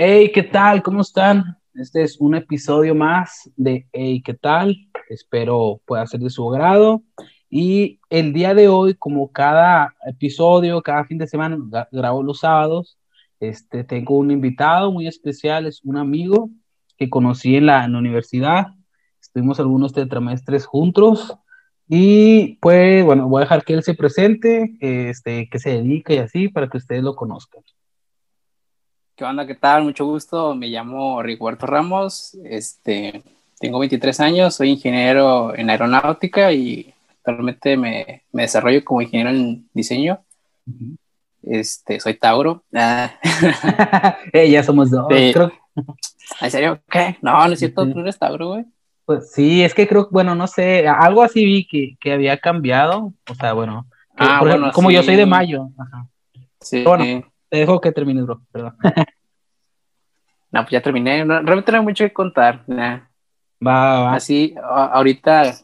Hey, ¿qué tal? ¿Cómo están? Este es un episodio más de Hey, ¿qué tal? Espero pueda ser de su agrado. Y el día de hoy, como cada episodio, cada fin de semana, grabo los sábados, este, tengo un invitado muy especial, es un amigo que conocí en la, universidad. Estuvimos algunos tetramestres juntos. Y pues, bueno, voy a dejar que él se presente, este, que se dedica y así, para que ustedes lo conozcan. ¿Qué onda? ¿Qué tal? Mucho gusto. Me llamo Rigoberto Ramos. Este, tengo 23 años, soy ingeniero en aeronáutica y actualmente me, me desarrollo como ingeniero en diseño. Este, soy Tauro. Ah. ya somos dos. ¿En serio? ¿Qué? No, no es cierto, tú eres Tauro, güey. Pues sí, es que creo, bueno, no sé, algo así vi que, que había cambiado. O sea, bueno, ah, bueno como yo soy de mayo. Ajá. Sí. bueno, te dejo que termines, bro, perdón. no, pues ya terminé. realmente no hay mucho que contar. Va, va. Así, ahorita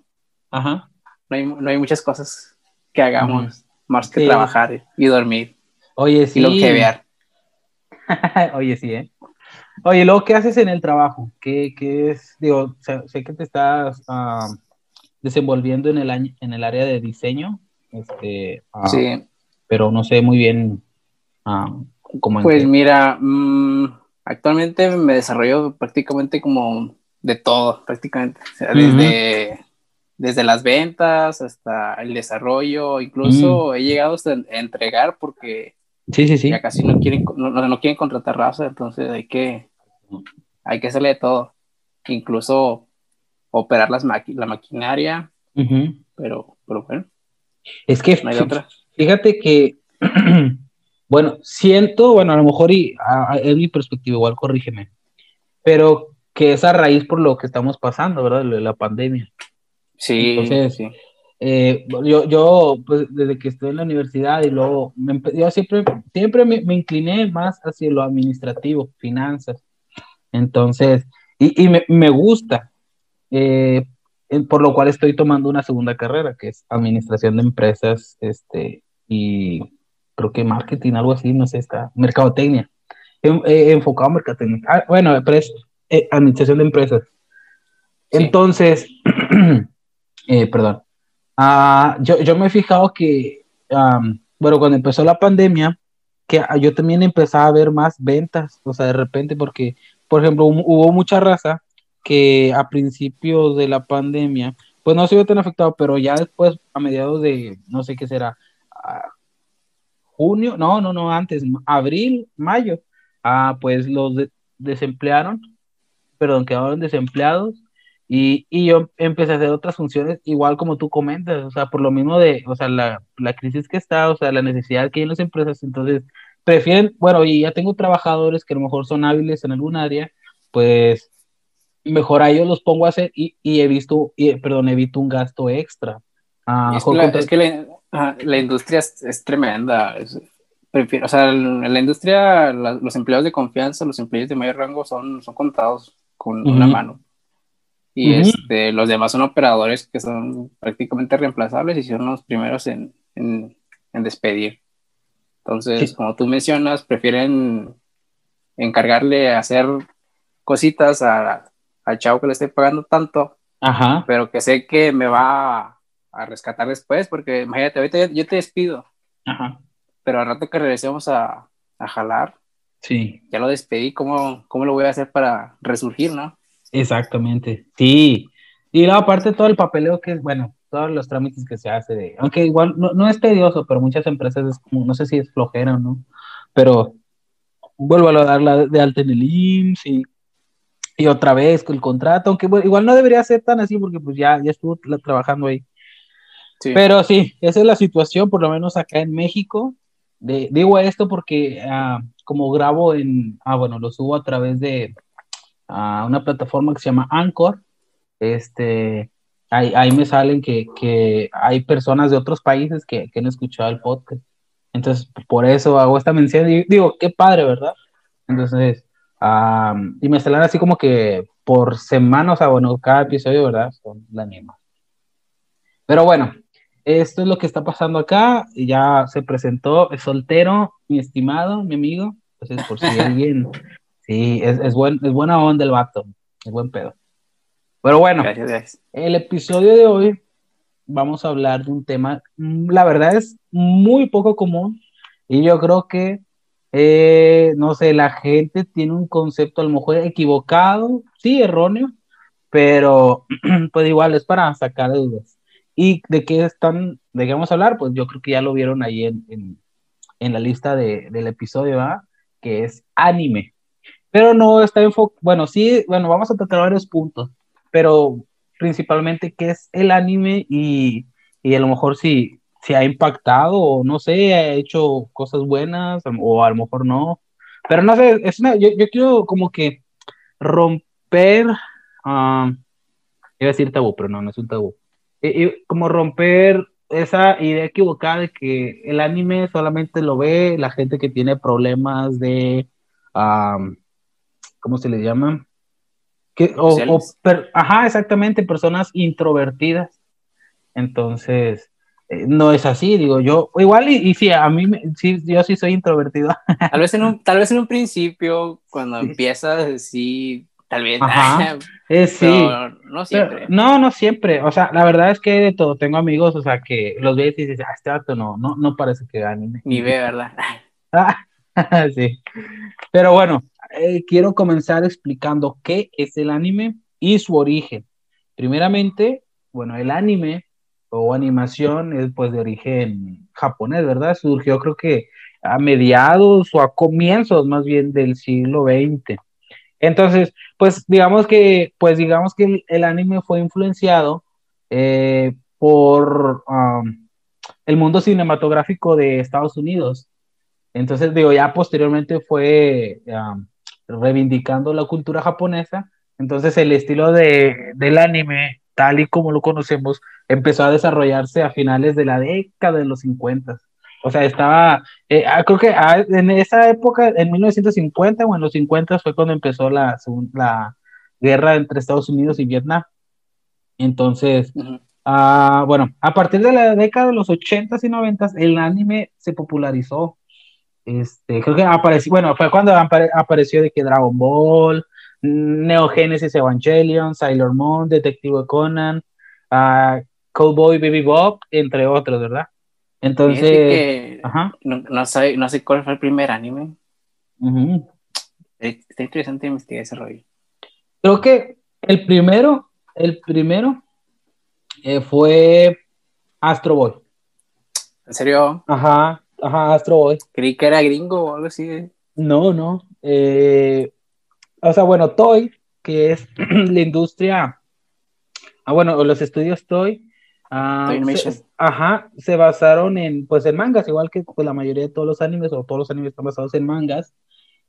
Ajá. No, hay, no hay muchas cosas que hagamos más que trabajar y dormir. Oye, sí. Y lo que ver. Oye, sí, ¿eh? Oye, luego, ¿qué haces en el trabajo? ¿Qué, qué es? Digo, sé, que te estás ah, desenvolviendo en el, en el área de diseño, este, ah, sí. pero no sé muy bien Ah, pues mira, mm, actualmente me desarrollo prácticamente como de todo, prácticamente. desde, desde las ventas hasta el desarrollo, incluso mm. he llegado hasta a entregar porque sí, sí, sí. ya casi no quieren, no, quieren contratar raza, entonces hay que, hay que hacerle de todo. Incluso operar las la maquinaria, pero, pero bueno. Es que fíjate que Bueno, siento, bueno, a lo mejor y es mi perspectiva, igual corrígeme, pero que es a raíz por lo que estamos pasando, ¿verdad? La pandemia. Sí, Entonces, sí. Eh, yo, yo, pues desde que estoy en la universidad y luego, yo siempre, siempre me, incliné más hacia lo administrativo, finanzas. Entonces, y, y me, me, gusta, eh, por lo cual estoy tomando una segunda carrera, que es administración de empresas, este, y creo que marketing, algo así, no sé, está, mercadotecnia, eh, enfocado en mercadotecnia. Ah, bueno, eh, administración de empresas. Entonces, eh, perdón, ah, yo, yo, me he fijado que, bueno, cuando empezó la pandemia, que yo también empezaba a ver más ventas, o sea, de repente, porque, por ejemplo, hubo mucha raza que a principios de la pandemia, pues no se vio tan afectado, pero ya después, a mediados de, no sé qué será, junio, no, no, no, antes, abril, mayo, ah, pues los desemplearon, perdón, quedaron desempleados y, y, yo empecé a hacer otras funciones igual como tú comentas, o sea, por lo mismo de, o sea, la, la crisis que está, o sea, la necesidad que hay en las empresas, entonces prefieren, bueno, y ya tengo trabajadores que a lo mejor son hábiles en algún área, pues mejor a ellos los pongo a hacer y, y he visto, y, perdón, evito un gasto extra. Ah, es, que la, la industria es, tremenda. o sea, en la industria, los empleados de confianza, los empleados de mayor rango son, son contados con una mano. Y este, los demás son operadores que son prácticamente reemplazables y son los primeros en, en, despedir. Entonces, como tú mencionas, prefieren encargarle a hacer cositas al chavo que le esté pagando tanto, pero que sé que me va a rescatar después, porque imagínate, ahorita yo, te despido. Ajá. Pero al rato que regresemos a, a jalar, sí. ya lo despedí, ¿cómo, ¿cómo lo voy a hacer para resurgir, no? Exactamente, sí. Y luego aparte todo el papeleo que es, bueno, todos los trámites que se hace, de, aunque igual no, no, es tedioso, pero muchas empresas es como, no sé si es flojera o no, pero vuelvo a dar la de alta en el IMSS y, y otra vez con el contrato, aunque igual no debería ser tan así porque pues ya, ya estuvo trabajando ahí. Pero sí, esa es la situación, por lo menos acá en México. De, digo esto porque ah, como grabo en, ah, bueno, lo subo a través de ah, una plataforma que se llama Anchor, este, ahí, ahí me salen que, que, hay personas de otros países que, que, han escuchado el podcast. Entonces, por eso hago esta mención y digo, qué padre, ¿verdad? Entonces, y me salen así como que por semana, o sea, bueno, cada episodio, ¿verdad? Son la misma. Pero bueno, esto es lo que está pasando acá. Ya se presentó, es soltero, mi estimado, mi amigo. Entonces, por si alguien Sí, es, es, buen, es buena onda el vato, es buen pedo. Pero bueno, el episodio de hoy vamos a hablar de un tema, mm, la verdad es muy poco común y yo creo que, eh, no sé, la gente tiene un concepto a lo mejor equivocado, sí, erróneo, pero pues igual es para sacar dudas. ¿Y de qué están, de qué vamos a hablar? Pues yo creo que ya lo vieron ahí en, en, en la lista de, del episodio, ¿verdad? Que es anime. Pero no está enfocado, bueno, sí, bueno, vamos a tratar varios puntos, pero principalmente qué es el anime y, y a lo mejor si, si ha impactado o no sé, ha hecho cosas buenas o a lo mejor no. Pero no sé, es una, yo, yo quiero como que romper, uh, iba a decir tabú, pero no, no es un tabú. Y, como romper esa idea equivocada de que el anime solamente lo ve la gente que tiene problemas de, um, ¿cómo se le llama? Que, o, ajá, exactamente, personas introvertidas. Entonces, eh, no es así, digo yo. Igual, y, y sí, a mí, sí, yo sí soy introvertido. Tal vez en un, tal vez en un principio, cuando empiezas, sí, tal vez. Ajá, eh, sí. no siempre. no, no siempre. O sea, la verdad es que de todo, tengo amigos, o sea, que los ves y dices, ah, este vato no, no, no parece que gane. Ni ve, ¿verdad? sí. Pero bueno, eh, quiero comenzar explicando qué es el anime y su origen. Primeramente, bueno, el anime o animación es pues de origen japonés, ¿verdad? Surgió creo que a mediados o a comienzos más bien del siglo XX. Entonces, pues digamos que, pues digamos que el, anime fue influenciado eh, por el mundo cinematográfico de Estados Unidos. Entonces, digo, ya posteriormente fue reivindicando la cultura japonesa. Entonces el estilo de, del anime, tal y como lo conocemos, empezó a desarrollarse a finales de la década de los 50. O sea, estaba, eh, ah, creo que ah, en esa época, en 1950 o en los 50 fue cuando empezó la, la guerra entre Estados Unidos y Vietnam. Entonces, ah, bueno, a partir de la década de los 80s y 90s, el anime se popularizó este, creo que apareció, bueno, fue cuando apareció de que Dragon Ball, Neo Genesis Evangelion, Sailor Moon, Detective Conan, uh, Cowboy Baby Bob, entre otros, ¿verdad? Entonces, No, sé, no sé cuál fue el primer anime. Está interesante investigar ese rollo. Creo que el primero, el primero eh, fue Astro Boy. ¿En serio? Ajá, Ajá, Astro Boy. Creí que era gringo o algo así. No, no. Eh, o sea, bueno, Toy, que es la industria. Ah, bueno, los estudios Toy. Ah, se, ajá, se basaron en, pues, en mangas, igual que pues, la mayoría de todos los animes, o todos los animes están basados en mangas,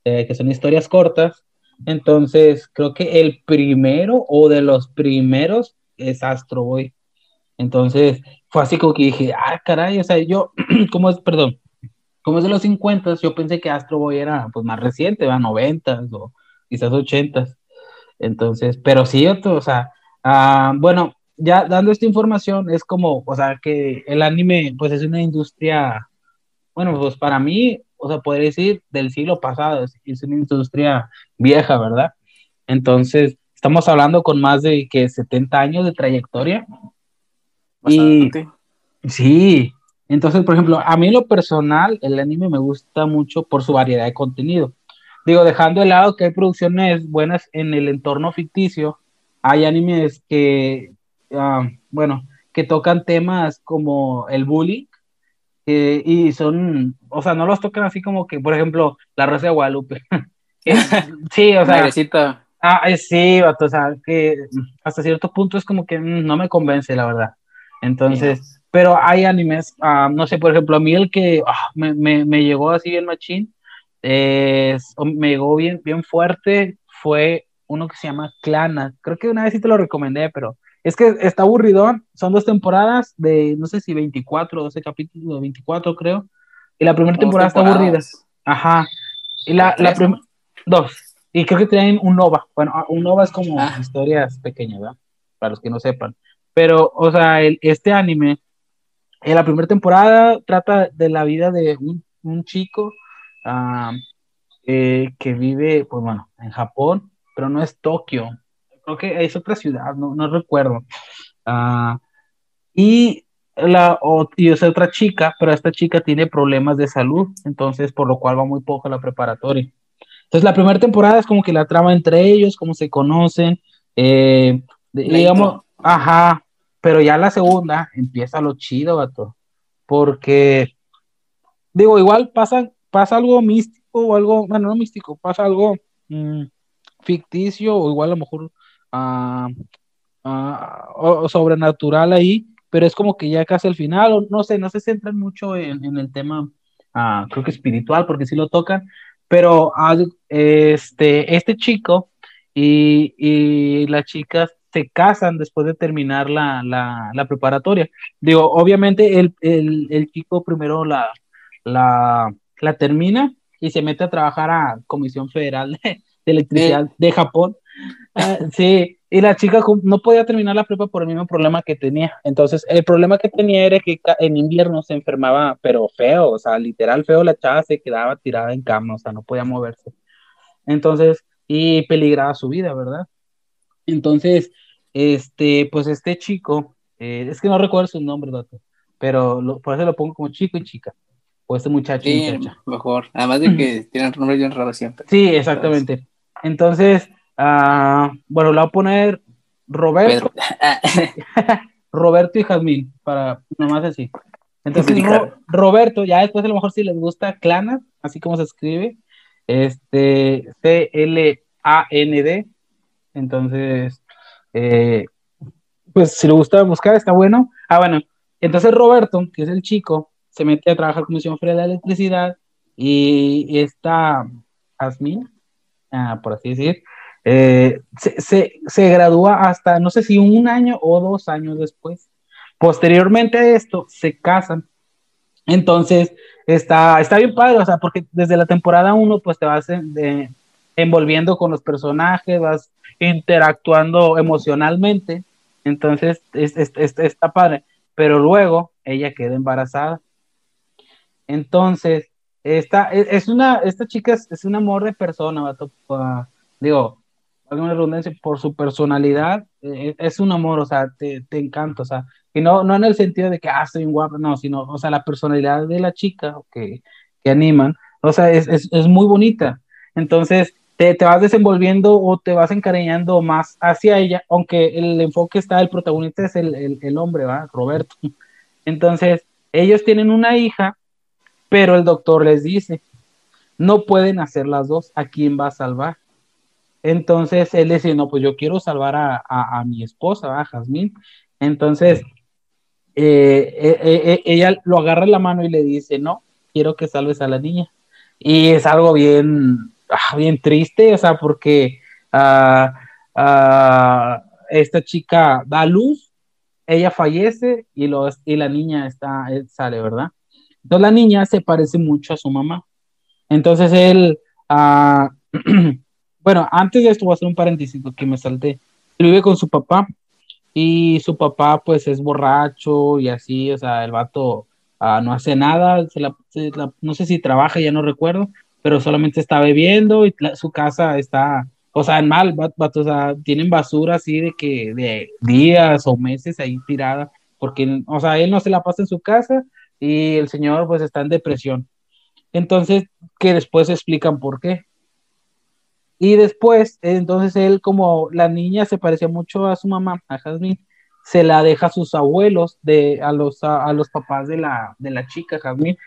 eh, que son historias cortas. Entonces, creo que el primero o de los primeros es Astro Boy. Entonces, fue así como que dije, ah, caray, o sea, yo, ¿cómo es, perdón, como es de los 50, yo pensé que Astro Boy era pues más reciente, va 90 o quizás 80. Entonces, pero sí, o sea, ah, bueno, ya dando esta información, es como, o sea, que el anime pues es una industria, bueno, pues para mí, o sea, podría decir del siglo pasado, es, una industria vieja, ¿verdad? Entonces, estamos hablando con más de que 70 años de trayectoria. Y sí, entonces, por ejemplo, a mí lo personal, el anime me gusta mucho por su variedad de contenido. Digo, dejando de lado que hay producciones buenas en el entorno ficticio, hay animes que, ah, bueno, que tocan temas como el bullying, y son, o sea, no los tocan así como que, por ejemplo, La Rosa de Guadalupe. sí, o sea. Ah, sí, o sea, que hasta cierto punto es como que mm, no me convence, la verdad. Entonces, pero hay animes, ah, no sé, por ejemplo, a mí el que ah, me, me, me, llegó así bien machín, me llegó bien, bien fuerte, fue uno que se llama Clana. Creo que una vez sí te lo recomendé, pero es que está aburrido. Son dos temporadas de, no sé si 24 o 12 capítulos, 24 creo. Y la primera temporada está aburrida. Ajá. Y la, la primera, dos. Y creo que tienen un Nova. Bueno, ah, un Nova es como historias pequeñas, ¿verdad? Para los que no sepan. Pero, o sea, el, este anime en la primera temporada trata de la vida de un, chico, ah, eh, que vive, pues bueno, en Japón, pero no es Tokio. Creo que es otra ciudad, no, no recuerdo. Ah, y la y es otra chica, pero esta chica tiene problemas de salud, entonces por lo cual va muy poco a la preparatoria. Entonces la primera temporada es como que la trama entre ellos, cómo se conocen, eh, digamos, ajá, pero ya la segunda empieza lo chido, vato, porque digo, igual pasa, pasa algo místico o algo, bueno, no místico, pasa algo mm, ficticio o igual a lo mejor uh, sobrenatural ahí, pero es como que ya casi al final, o no sé, no se centran mucho en, el tema, ah, creo que espiritual, porque sí lo tocan, pero este, este chico y, y las chicas se casan después de terminar la, la, preparatoria. Digo, obviamente el, el, el chico primero la, la, la, termina y se mete a trabajar a Comisión Federal de, Electricidad de Japón. Ah, sí, y la chica no podía terminar la prepa por el mismo problema que tenía. Entonces, el problema que tenía era que en invierno se enfermaba, pero feo, o sea, literal feo, la chava se quedaba tirada en cama, o sea, no podía moverse. Entonces, y peligraba su vida, ¿verdad? Entonces, este, pues este chico, eh, es que no recuerdo su nombre, doctor, pero por eso lo pongo como chico y chica, o este muchacho sí, mejor, además de que tienen nombre bien raro siempre. Sí, exactamente. Entonces, Ah, bueno, le voy a poner Roberto. Roberto y Jazmín, para nomás así. Entonces, Roberto, ya después a lo mejor si les gusta Clana, así como se escribe, este, C-L-A-N-D. Entonces, eh, pues si le gusta buscar, está bueno. Ah, bueno, entonces Roberto, que es el chico, se mete a trabajar Comisión Federal de Electricidad y está Jazmín, ah, por así decir, eh, se, se, gradúa hasta, no sé si un año o dos años después. Posteriormente a esto, se casan. Entonces, está, está bien padre, o sea, porque desde la temporada uno, pues te vas envolviendo con los personajes, vas interactuando emocionalmente. Entonces, es, está padre. Pero luego, ella queda embarazada. Entonces, esta, es, una, esta chica es, un amor de persona, digo, alguna redundancia, por su personalidad, eh, es un amor, o sea, te, te, encanta, o sea, y no, no en el sentido de que, ah, estoy guapa, no, sino, o sea, la personalidad de la chica que, que animan, o sea, es, es, es muy bonita. Entonces, te, te, vas desenvolviendo o te vas encariñando más hacia ella, aunque el enfoque está, el protagonista es el, el, el hombre, ¿va? Roberto. Entonces, ellos tienen una hija, pero el doctor les dice, no pueden hacer las dos, ¿a quién va a salvar? Entonces él dice, no, pues yo quiero salvar a, mi esposa, a Jazmín. Entonces eh, eh, eh, ella lo agarra en la mano y le dice, no, quiero que salves a la niña. Y es algo bien, ah, bien triste, o sea, porque ah, esta chica da luz, ella fallece y, y la niña está, sale, ¿verdad? Entonces la niña se parece mucho a su mamá. Entonces él... Bueno, antes de esto voy a hacer un paréntesis que me salté. Él vive con su papá y su papá pues es borracho y así, o sea, el vato ah, no hace nada, no sé si trabaja, ya no recuerdo, pero solamente está bebiendo y su casa está, o sea, en mal, vato, o sea, tienen basura así de que de días o meses ahí tirada, porque, o sea, él no se la pasa en su casa y el señor pues está en depresión. Entonces, que después explican por qué. Y después, entonces él, como la niña se parecía mucho a su mamá, a Jasmine, se la deja a sus abuelos, de, a, los, a, los papás de la, de la chica, Jasmine.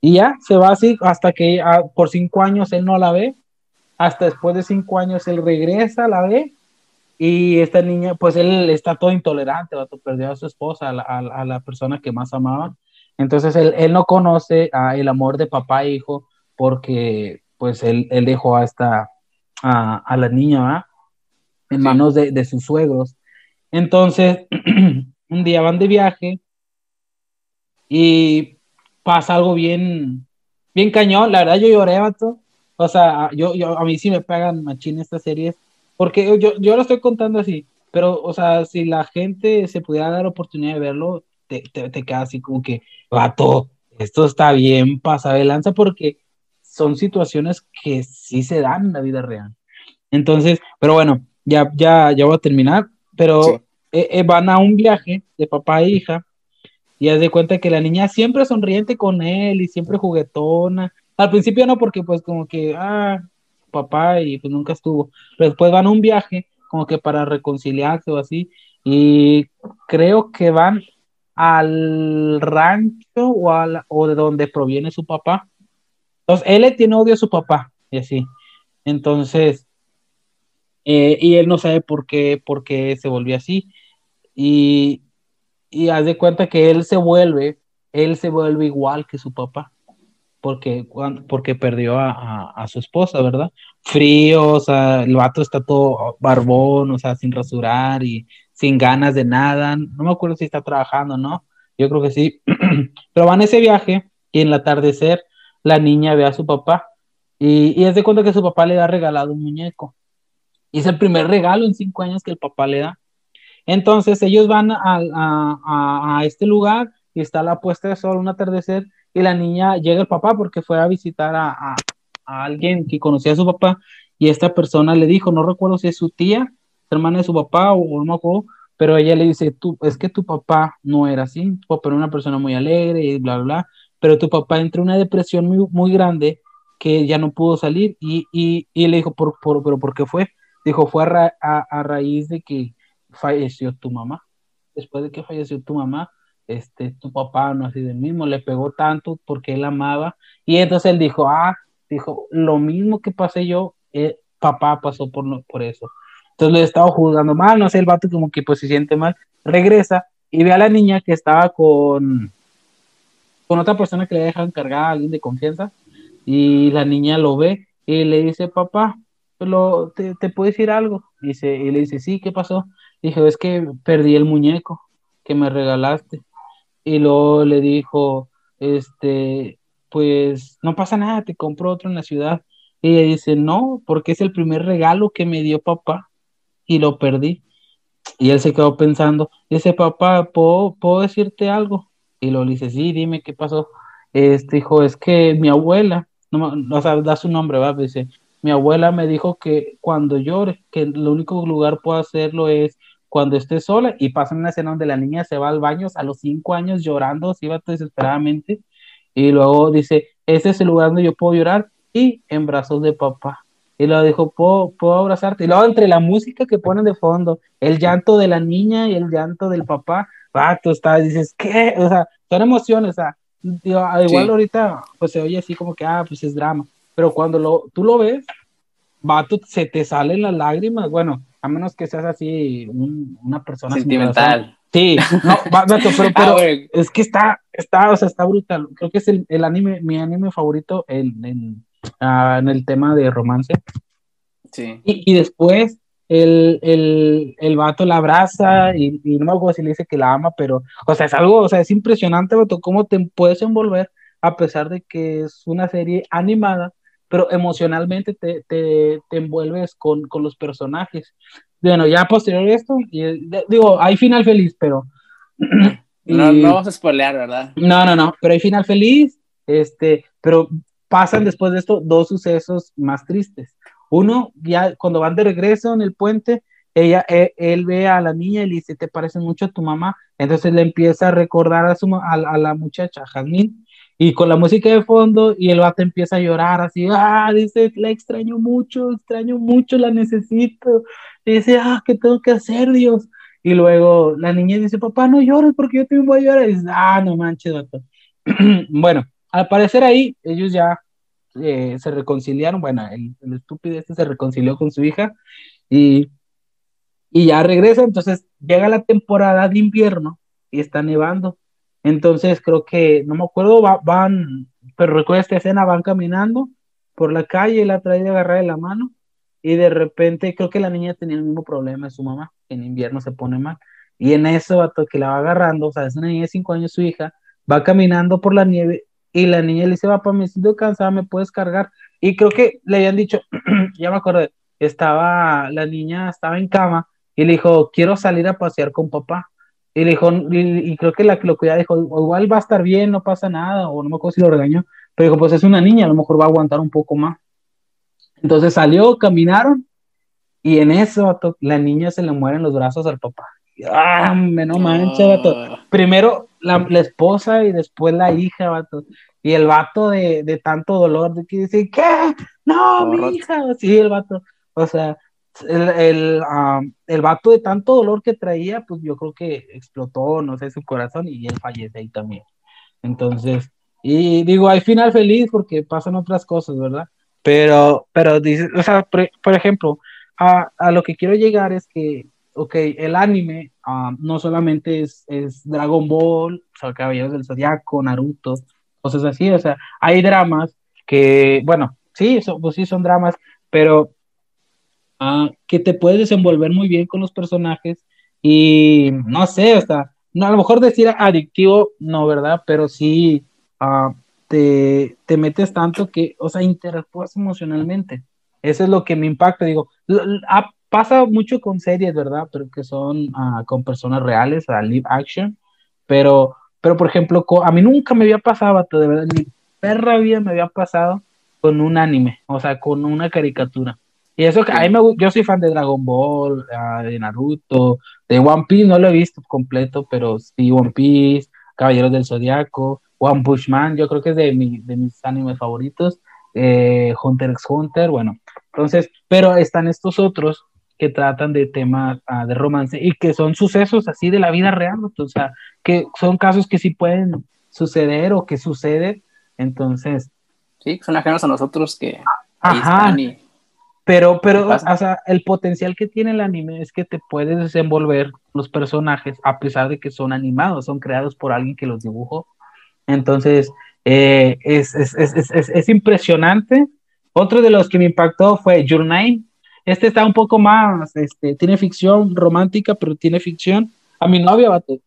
Y ya se va así hasta que ah, por cinco años él no la ve. Hasta después de cinco años él regresa, la ve. Y esta niña, pues él está todo intolerante, perdió a su esposa, a la, a la persona que más amaba. Entonces él, él no conoce a el amor de papá e hijo porque pues él, él dejó a esta, a, la niña, En manos de, sus suegros. Entonces, un día van de viaje y pasa algo bien, bien cañón. La verdad, yo lloré, vato. O sea, yo, yo, a mí sí me pegan machín estas series, porque yo, yo lo estoy contando así, pero, o sea, si la gente se pudiera dar oportunidad de verlo, te, te, te queda así como que, vato, esto está bien pasa de lanza, porque son situaciones que sí se dan en la vida real. Entonces, pero bueno, ya, ya, ya voy a terminar, pero eh, eh, van a un viaje de papá e hija y haz de cuenta que la niña siempre sonriente con él y siempre juguetona. Al principio no, porque pues como que, ah, papá y pues nunca estuvo. Pero después van a un viaje como que para reconciliarse o así. Y creo que van al rancho o, o de donde proviene su papá. Entonces, él tiene odio a su papá y así. Entonces, eh, y él no sabe por qué, por qué se volvió así. Y, y haz de cuenta que él se vuelve, él se vuelve igual que su papá, porque, porque perdió a, a, su esposa, ¿verdad? Frío, o sea, el vato está todo barbón, o sea, sin rasurar y sin ganas de nada. No me acuerdo si está trabajando, ¿no? Yo creo que sí. Pero van a ese viaje y en el atardecer la niña ve a su papá y, y de cuenta que su papá le ha regalado un muñeco. Y es el primer regalo en cinco años que el papá le da. Entonces ellos van a, este lugar y está la puesta de sol, un atardecer, y la niña llega el papá porque fue a visitar a, alguien que conocía a su papá y esta persona le dijo, no recuerdo si es su tía, hermana de su papá o, no me pero ella le dice, tú, es que tu papá no era así, tu papá era una persona muy alegre y bla, bla, bla, pero tu papá entró en una depresión muy, muy grande que ya no pudo salir y, y, y le dijo, ¿por, por, pero ¿por qué fue? Dijo, fue a, raíz de que falleció tu mamá. Después de que falleció tu mamá, este, tu papá no así del mismo, le pegó tanto porque él amaba. Y entonces él dijo, ah, dijo, lo mismo que pasé yo, eh, papá pasó por, por eso. Entonces le estaba juzgando mal, no sé, el vato como que pues se siente mal, regresa y ve a la niña que estaba con, con otra persona que le deja encargar a alguien de confianza y la niña lo ve y le dice, papá, lo, te, te puedo decir algo. Dice, y le dice, sí, ¿qué pasó? Dijo, es que perdí el muñeco que me regalaste. Y luego le dijo, este, pues no pasa nada, te compro otro en la ciudad. Y ella dice, no, porque es el primer regalo que me dio papá y lo perdí. Y él se quedó pensando, dice, papá, ¿puedo, ¿puedo decirte algo? Y lo dice, sí, dime qué pasó. Este dijo, es que mi abuela, no, o sea, da su nombre, va, dice, mi abuela me dijo que cuando llore, que el único lugar puedo hacerlo es cuando esté sola y pasa una escena donde la niña se va al baño a los cinco años llorando, se iba desesperadamente y luego dice, ese es el lugar donde yo puedo llorar y en brazos de papá. Y luego dijo, ¿puedo, puedo abrazarte. Y luego entre la música que ponen de fondo, el llanto de la niña y el llanto del papá, va, tú estás, dices, ¿qué? O sea, son emociones, o sea, igual ahorita pues se oye así como que, ah, pues es drama pero cuando lo, tú lo ves, vato, se te salen las lágrimas, bueno, a menos que seas así una persona sentimental. Sí, no, vato, pero, pero ah, es que está, está, o sea, está brutal. Creo que es el, el anime, mi anime favorito en, en, uh, en, el tema de romance. Sí. Y, y después el, el, el, vato la abraza y, y, no me acuerdo si le dice que la ama, pero, o sea, es algo, o sea, es impresionante, vato, cómo te puedes envolver a pesar de que es una serie animada pero emocionalmente te, te, te envuelves con, con, los personajes. Bueno, ya posterior a esto, y, digo, hay final feliz, pero... no, no vamos a spoilear, ¿verdad? No, no, no, pero hay final feliz, este, pero pasan después de esto dos sucesos más tristes. Uno, ya cuando van de regreso en el puente, ella, e, él, ve a la niña y le dice, te parece mucho a tu mamá. Entonces le empieza a recordar a, su, a, a la muchacha, Jasmine, y con la música de fondo y el vato empieza a llorar así, ah, dice, la extraño mucho, extraño mucho, la necesito. dice, ah, ¿qué tengo que hacer, Dios? Y luego la niña dice, papá, no llores porque yo también voy a llorar. Y dice, ah, no manches, vato. bueno, al parecer ahí ellos ya eh, se reconciliaron, bueno, el, el, estúpido este se reconcilió con su hija y, y ya regresa, entonces llega la temporada de invierno y está nevando entonces creo que, no me acuerdo, van, pero recuerdo esta escena, van caminando por la calle, la trae de agarrar de la mano y de repente creo que la niña tenía el mismo problema de su mamá, en invierno se pone mal. Y en eso, que la va agarrando, o sea, es una niña de cinco años, su hija, va caminando por la nieve y la niña le dice, papá, me siento cansada, ¿me puedes cargar? Y creo que le habían dicho, ya me acuerdo, estaba, la niña estaba en cama y le dijo, quiero salir a pasear con papá. Y le dijo, y, creo que la que lo cuidaba dijo, igual va a estar bien, no pasa nada, o no me acuerdo si lo regañó, Pero dijo, pues es una niña, a lo mejor va a aguantar un poco más. Entonces salió, caminaron, y en eso, la niña se le mueren los brazos al papá. ¡Ah, no mancha, vato! Ah. Primero la, esposa y después la hija, vato. Y el vato de, de tanto dolor, de que dice, ¿qué? No, mi hija. Sí, el vato. O sea, el, el, el, vato de tanto dolor que traía, pues yo creo que explotó, no sé, su corazón y él fallece ahí también. Entonces, y digo, hay final feliz porque pasan otras cosas, ¿verdad? Pero, pero dice, o sea, por, ejemplo, a, a, lo que quiero llegar es que, ok, el anime no solamente es, es, Dragon Ball, o sea, Caballeros del Zodiaco, Naruto, cosas así, o sea, hay dramas que, bueno, sí, pues sí son dramas, pero Ah, que te puedes desenvolver muy bien con los personajes y no sé, hasta, no, a lo mejor decir adictivo, no, ¿verdad? Pero sí ah, te, te, metes tanto que, o sea, interactúas emocionalmente. Eso es lo que me impacta, digo, pasa mucho con series, ¿verdad? Pero que son ah, con personas reales, a live action, pero, pero por ejemplo, a mí nunca me había pasado, de verdad, ni perra vida me había pasado con un anime, o sea, con una caricatura. Y eso que a mí me yo soy fan de Dragon Ball, ah, de Naruto, de One Piece, no lo he visto completo, pero sí One Piece, Caballeros del Zodiaco, One Punch Man, yo creo que es de, mi, de mis animes favoritos, eh, Hunter x Hunter, bueno, entonces, pero están estos otros que tratan de temas ah, de romance y que son sucesos así de la vida real, o sea, que son casos que sí pueden suceder o que suceden, entonces... Sí, son ajenos a nosotros que... Ajá, pero, pero, o sea, el potencial que tiene el anime es que te puedes desenvolver los personajes a pesar de que son animados, son creados por alguien que los dibujó. Entonces, eh, es, es, es, es, impresionante. Otro de los que me impactó fue Your Name. Este está un poco más, este, tiene ficción romántica, pero tiene ficción. A mi novia, bate.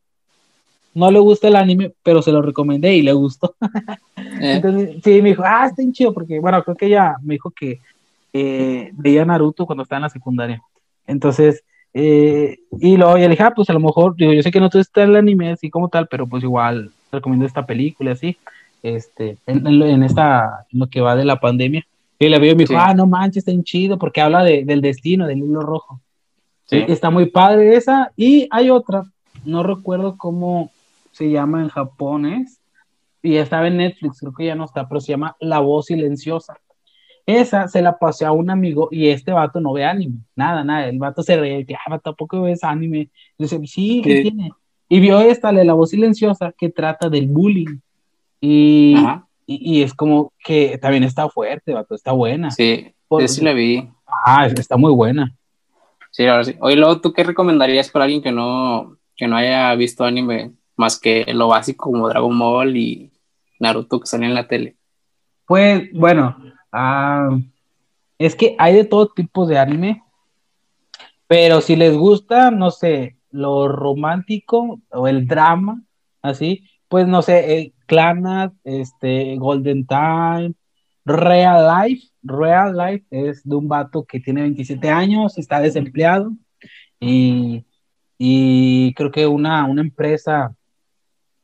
No le gusta el anime, pero se lo recomendé y le gustó. Eh. Entonces, sí, me dijo, ah, está bien chido, porque, bueno, creo que ella me dijo que eh, veía Naruto cuando estaba en la secundaria. Entonces, eh, y luego ya le dije, ah, pues a lo mejor, digo, yo sé que no todo está en el anime así como tal, pero pues igual recomiendo esta película así, este, en, esta, en lo que va de la pandemia. Y la veo y me dijo, ah, no manches, está bien chido, porque habla de, del destino, del hilo rojo. Sí. Está muy padre esa. Y hay otra, no recuerdo cómo se llama en japonés, y estaba en Netflix, creo que ya no está, pero se llama La Voz Silenciosa. Esa se la pasé a un amigo y este vato no ve anime, nada, nada. El vato se reía y dice, ah, tampoco ves anime. Y dice, sí, ¿qué tiene? Y vio esta, la voz silenciosa, que trata del bullying. Y, y, es como que también está fuerte, vato, está buena. Sí, sí la vi. Ah, está muy buena. Sí, ahora sí. Oye, luego, ¿tú qué recomendarías para alguien que no, que no haya visto anime más que lo básico como Dragon Ball y Naruto que salen en la tele? Pues, bueno, Ah, es que hay de todo tipo de anime, pero si les gusta, no sé, lo romántico o el drama, así, pues no sé, eh, este, Golden Time, Real Life, Real Life es de un vato que tiene 27 años, está desempleado y, y creo que una, una empresa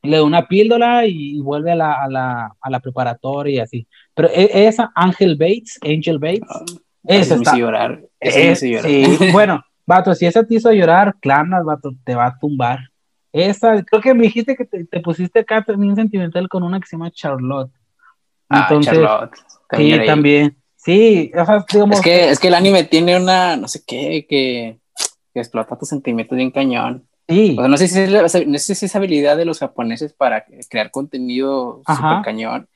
le da una píldora y, vuelve a la, a, la, a la, preparatoria y así. Pero e, esa Angel Bates, Angel Bates, ah, esa está, llorar. Es, llorar. Sí, bueno, vato, si esa te hizo llorar, Clanas, vato, te va a tumbar. Esa, creo que me dijiste que te, pusiste acá también sentimental con una que se llama Charlotte. Ah, Entonces, Charlotte. sí, también. Sí, o sea, digamos, es que, es que el anime tiene una, no sé qué, que, que explota tus sentimientos bien cañón no, sé si es, no sé si es habilidad de los japoneses para crear contenido super cañón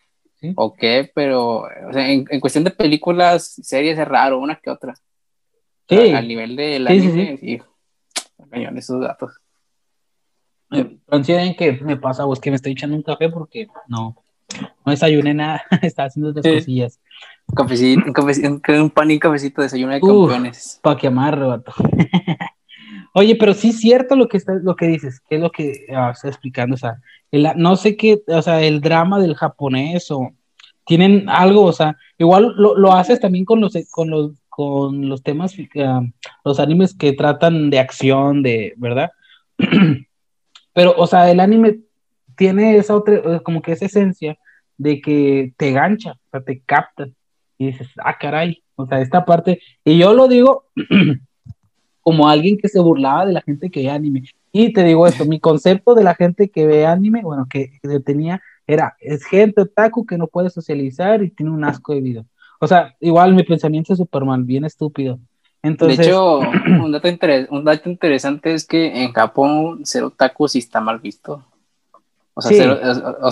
o qué, pero en, cuestión de películas, series es raro, una que otra. Sí. Al nivel de la sí, cañón esos datos. Consideren que me pasa vos que me estoy echando un café porque no, no desayuné nada, estaba haciendo otras cosillas. Un cafecito, un, cafecito, un pan y un cafecito desayuno de campeones. Pa' que amarre, vato. Oye, pero sí es cierto lo que, está, lo que dices, que es lo que ah, está explicando, o sea, no sé qué, o sea, el drama del japonés o tienen algo, o sea, igual lo, haces también con los, con los, con los temas, ah, los animes que tratan de acción, de, ¿verdad? pero, o sea, el anime tiene esa otra, como que esa esencia de que te gancha, o sea, te capta. Y dices, ah, caray, o sea, esta parte, y yo lo digo como alguien que se burlaba de la gente que ve anime. Y te digo esto, mi concepto de la gente que ve anime, bueno, que, tenía, era, es gente otaku que no puede socializar y tiene un asco de vida. O sea, igual mi pensamiento es Superman, bien estúpido. Entonces... De hecho, un dato, un dato interesante es que en Japón ser otaku sí está mal visto. O sea, ser,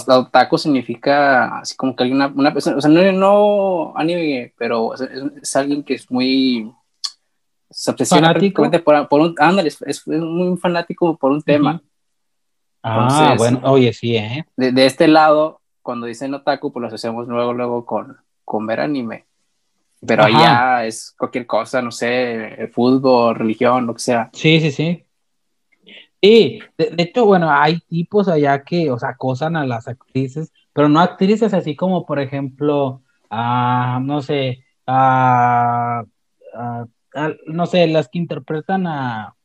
otaku significa así como que alguien, una, persona, o sea, no, no anime, pero es, alguien que es muy se obsesiona fanático. Por, un, ándale, es, muy fanático por un tema. Ah, bueno, oye, sí, ¿eh? De, de, este lado, cuando dicen otaku, pues lo asociamos luego, luego con, con ver anime. Pero allá es cualquier cosa, no sé, fútbol, religión, lo que sea. Sí, sí, sí. Y de, hecho, bueno, hay tipos allá que, o sea, acosan a las actrices, pero no actrices así como, por ejemplo, a, no sé, a, no sé, las que interpretan a,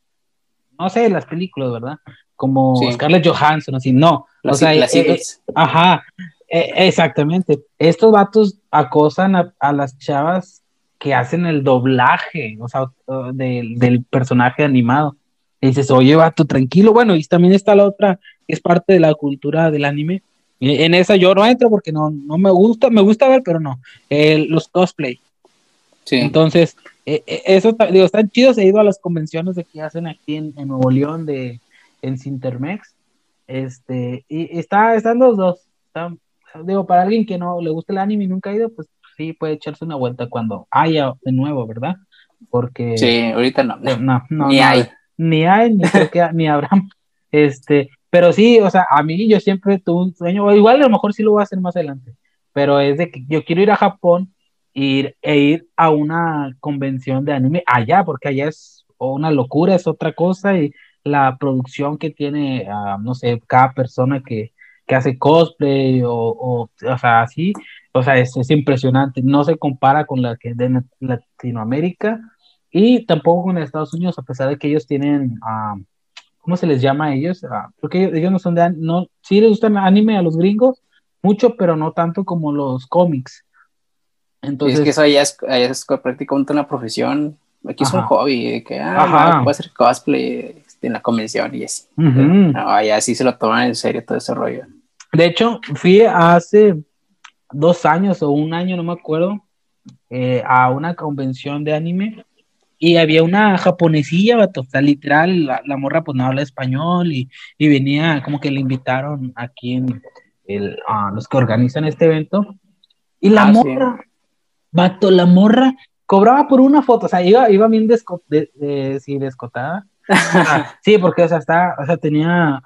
no sé, las películas, ¿verdad? Como Scarlett Johansson, así, no. o sea, eh, eh, ajá, eh, exactamente. Estos vatos acosan a, las chavas que hacen el doblaje, o sea, del personaje animado. Y dices, oye, vato, tranquilo. Bueno, y también está la otra, que es parte de la cultura del anime. En esa yo no entro porque no, no me gusta, me gusta ver, pero no. los cosplay. Sí. Entonces, e, e, eso, digo, están chidos. He ido a las convenciones de que hacen aquí en, Nuevo León, de, en Cintermex. Este, y está, están los dos. Digo, para alguien que no le gusta el anime y nunca ha ido, pues sí, puede echarse una vuelta cuando haya de nuevo, ¿verdad? Porque. Sí, ahorita no. No, no, ni hay ni hay, ni creo que ni Abraham. Este, pero sí, o sea, a mí yo siempre tuve un sueño, o igual a lo mejor sí lo voy a hacer más adelante, pero es de que yo quiero ir a Japón ir, e ir a una convención de anime allá, porque allá es una locura, es otra cosa, y la producción que tiene, ah, no sé, cada persona que, que hace cosplay o, o, o sea, así, o sea, es, es, impresionante, no se compara con la que de Latinoamérica, y tampoco con Estados Unidos, a pesar de que ellos tienen, ah, ¿cómo se les llama a ellos? Ah, porque ellos, no son de, no, sí les gustan anime a los gringos, mucho, pero no tanto como los cómics. Entonces, es que eso allá es, es prácticamente una profesión, aquí es un hobby, que ah, puede hacer cosplay este, en la convención y así. allá sí se lo toman en serio todo ese rollo. De hecho, fui hace dos años o un año, no me acuerdo, eh, a una convención de anime y había una japonesilla, vato, o sea, literal, la, morra pues no habla español y, y, venía, como que le invitaron aquí en el, a los que organizan este evento. Y la ah, morra, vato, la morra cobraba por una foto, o sea, iba, iba bien desco de, sí, descotada. sí, porque, o sea, está, o sea, tenía,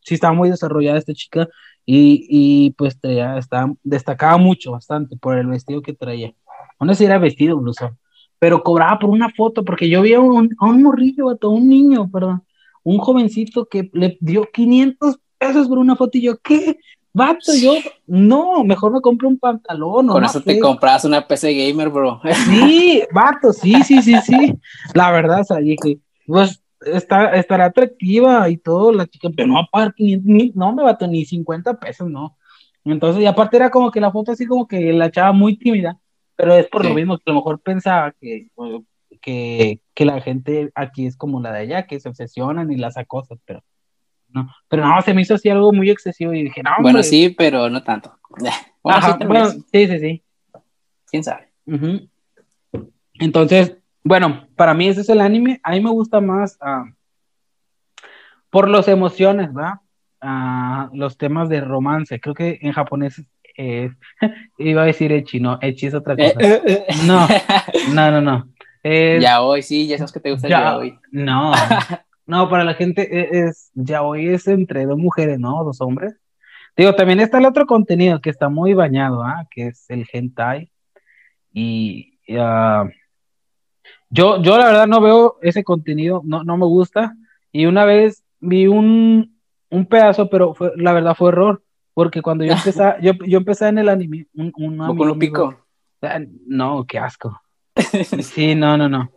sí estaba muy desarrollada esta chica y, y pues traía, estaba, destacaba mucho, bastante, por el vestido que traía. No sé si era vestido, incluso pero cobraba por una foto, porque yo vi a un, a un morrillo, a un niño, perdón, un jovencito que le dio 500 pesos por una foto y yo, ¿qué? Vato, yo, no, mejor me compro un pantalón. Con eso te compras una PC gamer, bro. Sí, vato, sí, sí, sí, sí. La verdad, o sea, dije, pues está, estará atractiva y todo, la chica, pero no a pagar 500, no me vato, ni 50 pesos, no. Entonces, y aparte era como que la foto así como que la echaba muy tímida. Pero es por lo mismo que a lo mejor pensaba que, que, que, la gente aquí es como la de allá, que se obsesionan y las acosan, pero no, pero no, se me hizo así algo muy excesivo y dije, no. Bueno, sí, pero no tanto. Bueno, sí, sí, sí, ¿Quién sabe? Entonces, bueno, para mí ese es el anime. A mí me gusta más uh, por las emociones, ¿va? Uh, los temas de romance. Creo que en japonés eh, iba a decir Echi, no, Echi es otra cosa. Eh, eh, no, no, no, no. ya hoy, sí, ya sabes que te gusta ya, hoy. No, no, para la gente es, ya hoy es entre dos mujeres, ¿no? Dos hombres. Digo, también está el otro contenido que está muy bañado, ¿ah? Que es el hentai. Y uh, yo, yo la verdad no veo ese contenido, no, no me gusta. Y una vez vi un, un pedazo, pero fue, la verdad fue error porque cuando yo empecé, yo, yo empecé en el anime, un, un un pico. No, qué asco. Sí, no, no, no.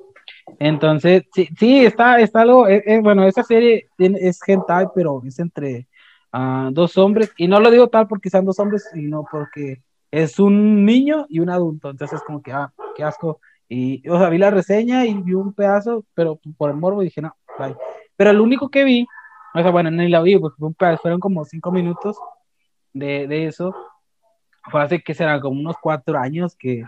Entonces, sí, sí está, está algo, eh, eh, bueno, esa serie es hentai, pero es entre a dos hombres, y no lo digo tal porque sean dos hombres, sino porque es un niño y un adulto, entonces como que, ah, qué asco. Y, o sea, vi la reseña y vi un pedazo, pero por el morbo dije, no, bye. Pero el único que vi, o sea, bueno, ni la vi, porque fue un pedazo, fueron como cinco minutos de, de eso. Fue hace que será como unos cuatro años que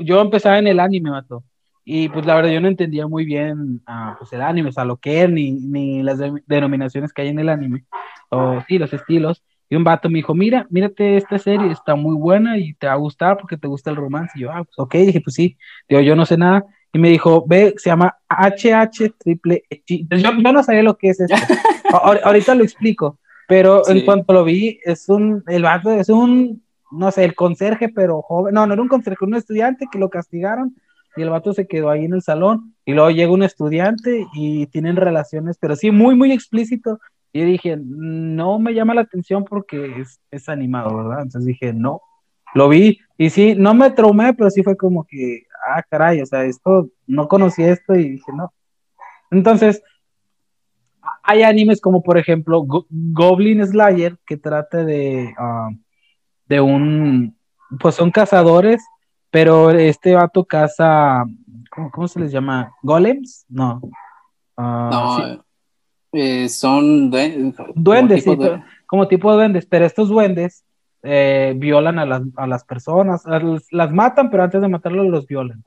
yo empezaba en el anime, mato. Y pues la verdad yo no entendía muy bien uh, pues el anime, o sea, lo que es, ni, ni las de denominaciones que hay en el anime, o sí, los estilos. Y un vato me dijo, mira, mírate esta serie, está muy buena y te va a gustar porque te gusta el romance. Y yo, ah, pues ok, dije, pues sí, digo, yo no sé nada. Y me dijo, ve, se llama HH triple Yo, yo no sabía lo que es esto. ahorita lo explico, pero en cuanto lo vi, es un, el vato es un, no sé, el conserje, pero joven, no, no era un conserje, un estudiante que lo castigaron y el vato se quedó ahí en el salón y luego llega un estudiante y tienen relaciones, pero sí, muy, muy explícito. Y dije, no me llama la atención porque es, es animado, ¿verdad? Entonces dije, no, lo vi y sí, no me traumé, pero sí fue como que, ah, caray, o sea, esto, no conocía esto y dije, no. Entonces, hay animes como por ejemplo Goblin Slayer, que trata de, ah, de un, pues son cazadores pero este vato caza, ¿cómo, se les llama? ¿Golems? No. Ah, no, eh, son duendes. sí, como tipo de duendes, pero estos duendes eh, violan a las, a las personas, las matan, pero antes de matarlos los violan.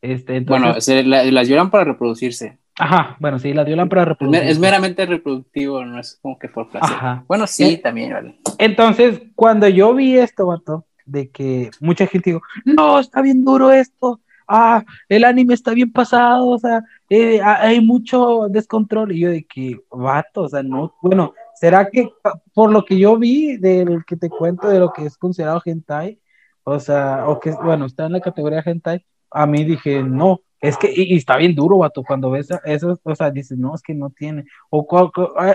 Este, bueno, las violan para reproducirse. Ajá, bueno, sí, las violan para reproducirse. Es meramente reproductivo, no es como que por placer. Ajá. Bueno, sí, eh, también, vale. Entonces, cuando yo vi esto, vato, de que mucha gente dijo, no, está bien duro esto, ah, el anime está bien pasado, o sea, eh, hay mucho descontrol. Y yo de que, vato, o sea, no, bueno, ¿será que por lo que yo vi del que te cuento de lo que es considerado hentai, o sea, o que, bueno, está en la categoría hentai, a mí dije, no, es que, y, está bien duro, vato, cuando ves eso, o sea, dices, no, es que no tiene. O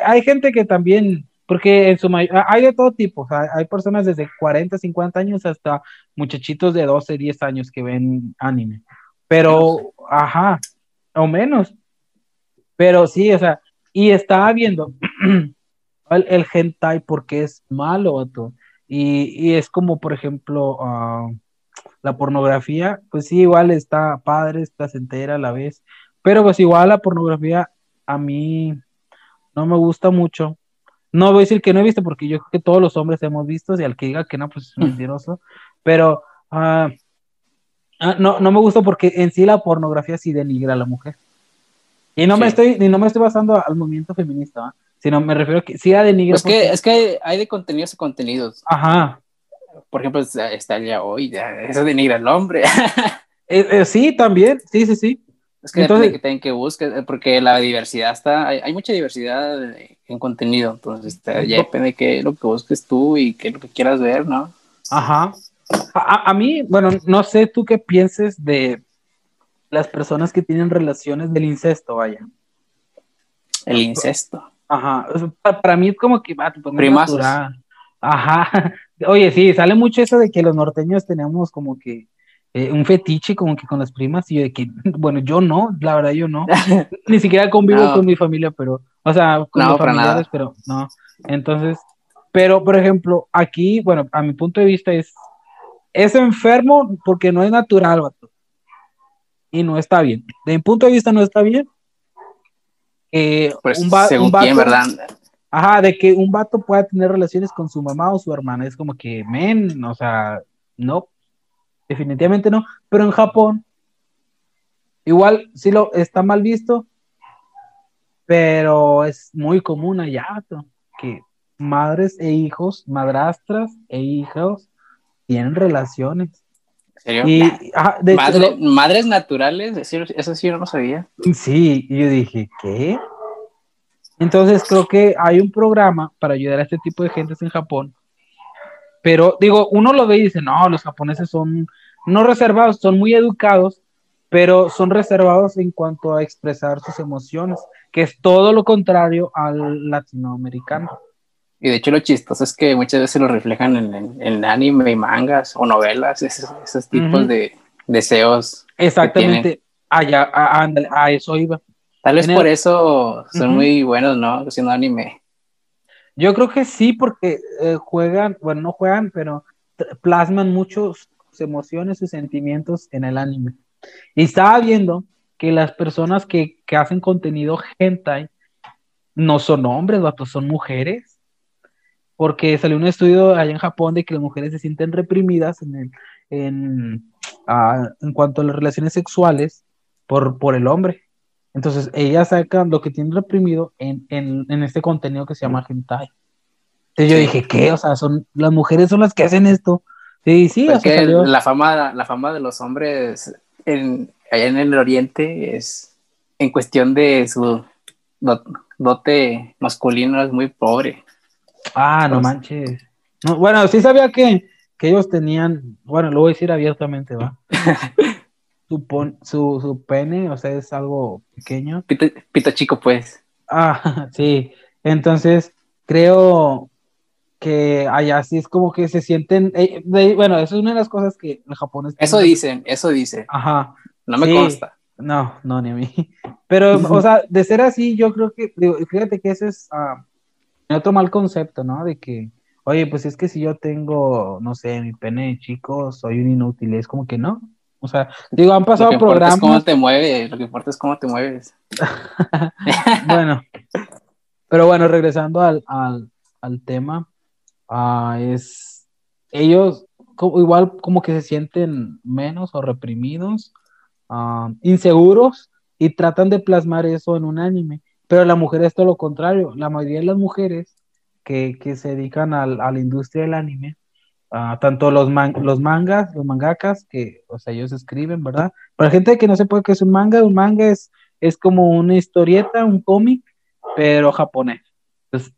hay gente que también porque en su hay de todo tipo, hay personas desde 40, 50 años hasta muchachitos de 12, 10 años que ven anime. Pero, ajá, o menos. Pero sí, o sea, y estaba viendo el, el hentai porque es malo, y, y, es como, por ejemplo, ah, la pornografía, pues sí, igual está padre, está entera a la vez, pero pues igual la pornografía a mí no me gusta mucho no voy a decir que no he visto porque yo creo que todos los hombres hemos visto y al que diga que no, pues es mentiroso. Pero ah, ah, no, no me gusta porque en sí la pornografía sí denigra a la mujer. Y no me estoy, ni no me estoy basando al movimiento feminista, sino me refiero a que sí a denigra. Es que, es que hay de contenidos a contenidos. Ajá. Por ejemplo, está ya hoy, eso denigra al hombre. Eh, eh, sí, también, sí, sí, sí. Es que entonces que tienen que buscar, porque la diversidad está, hay, mucha diversidad en contenido, entonces este, ya depende de qué es lo que busques tú y qué es lo que quieras ver, ¿no? Ajá. A, mí, bueno, no sé tú qué pienses de las personas que tienen relaciones del incesto, vaya. El incesto. Ajá, para, mí es como que pues, Primazos. Ajá. Oye, sí, sale mucho eso de que los norteños tenemos como que eh, un fetiche como que con las primas y yo de que, bueno, yo no, la verdad yo no, ni siquiera convivo con mi familia, pero, o sea, con los familiares, pero no. Entonces, pero por ejemplo, aquí, bueno, a mi punto de vista es, es enfermo porque no es natural, vato. Y no está bien. De mi punto de vista no está bien. pues, un, según quién, ¿verdad? Ajá, de que un vato pueda tener relaciones con su mamá o su hermana. Es como que, men, o sea, no, definitivamente no, pero en Japón igual sí lo está mal visto, pero es muy común allá que madres e hijos, madrastras e hijos tienen relaciones. ¿En serio? madres naturales, eso sí yo no sabía. Sí, y yo dije, ¿qué? Entonces creo que hay un programa para ayudar a este tipo de gentes en Japón pero digo, uno lo ve y dice, no, los japoneses son no reservados, son muy educados, pero son reservados en cuanto a expresar sus emociones, que es todo lo contrario al latinoamericano. Y de hecho lo chistoso es que muchas veces lo reflejan en, en, anime y mangas o novelas, esos, tipos de deseos. Exactamente, allá, a, a, eso iba. Tal vez por eso son muy buenos, ¿no? Haciendo anime. Yo creo que sí, porque eh, juegan, bueno, no juegan, pero plasman muchos emociones y sentimientos en el anime. Y estaba viendo que las personas que, que hacen contenido hentai no son hombres, son mujeres. Porque salió un estudio allá en Japón de que las mujeres se sienten reprimidas en, el, en, ah, en cuanto a las relaciones sexuales por, por el hombre. Entonces, ellas sacan lo que tienen reprimido en, en, en este contenido que se llama hentai. Entonces yo dije, ¿qué? O sea, son, las mujeres son las que hacen esto. Sí, sí, o sea, la, fama, la fama de los hombres en, allá en el oriente es en cuestión de su dote masculino es muy pobre. Ah, no manches. bueno, sí sabía que, que, ellos tenían, bueno, lo voy a decir abiertamente, va. su, su, su, pene, o sea, es algo pequeño. Pito, chico, pues. Ah, sí. Entonces, creo que allá sí es como que se sienten, eh, bueno, eso es una de las cosas que el japonés... Eso dicen, eso dice. Ajá. No me consta. No, no, ni a mí. Pero, o sea, de ser así, yo creo que, fíjate que eso es uh, otro mal concepto, ¿no? De que, oye, pues es que si yo tengo, no sé, mi pene chico, soy un inútil. Es como que no. O sea, digo, han pasado lo que programas. Es cómo te mueves, lo que importa es cómo te mueves. bueno, pero bueno, regresando al, al, al tema, uh, es ellos igual como que se sienten menos o reprimidos Ah, inseguros y tratan de plasmar eso en un anime. Pero la mujer es todo lo contrario. La mayoría de las mujeres que, se dedican a, la industria del anime, ah, tanto los, los mangas, los mangakas, que, o sea, ellos escriben, ¿verdad? Para gente que no sepa qué es un manga, un manga es, es como una historieta, un cómic, pero japonés.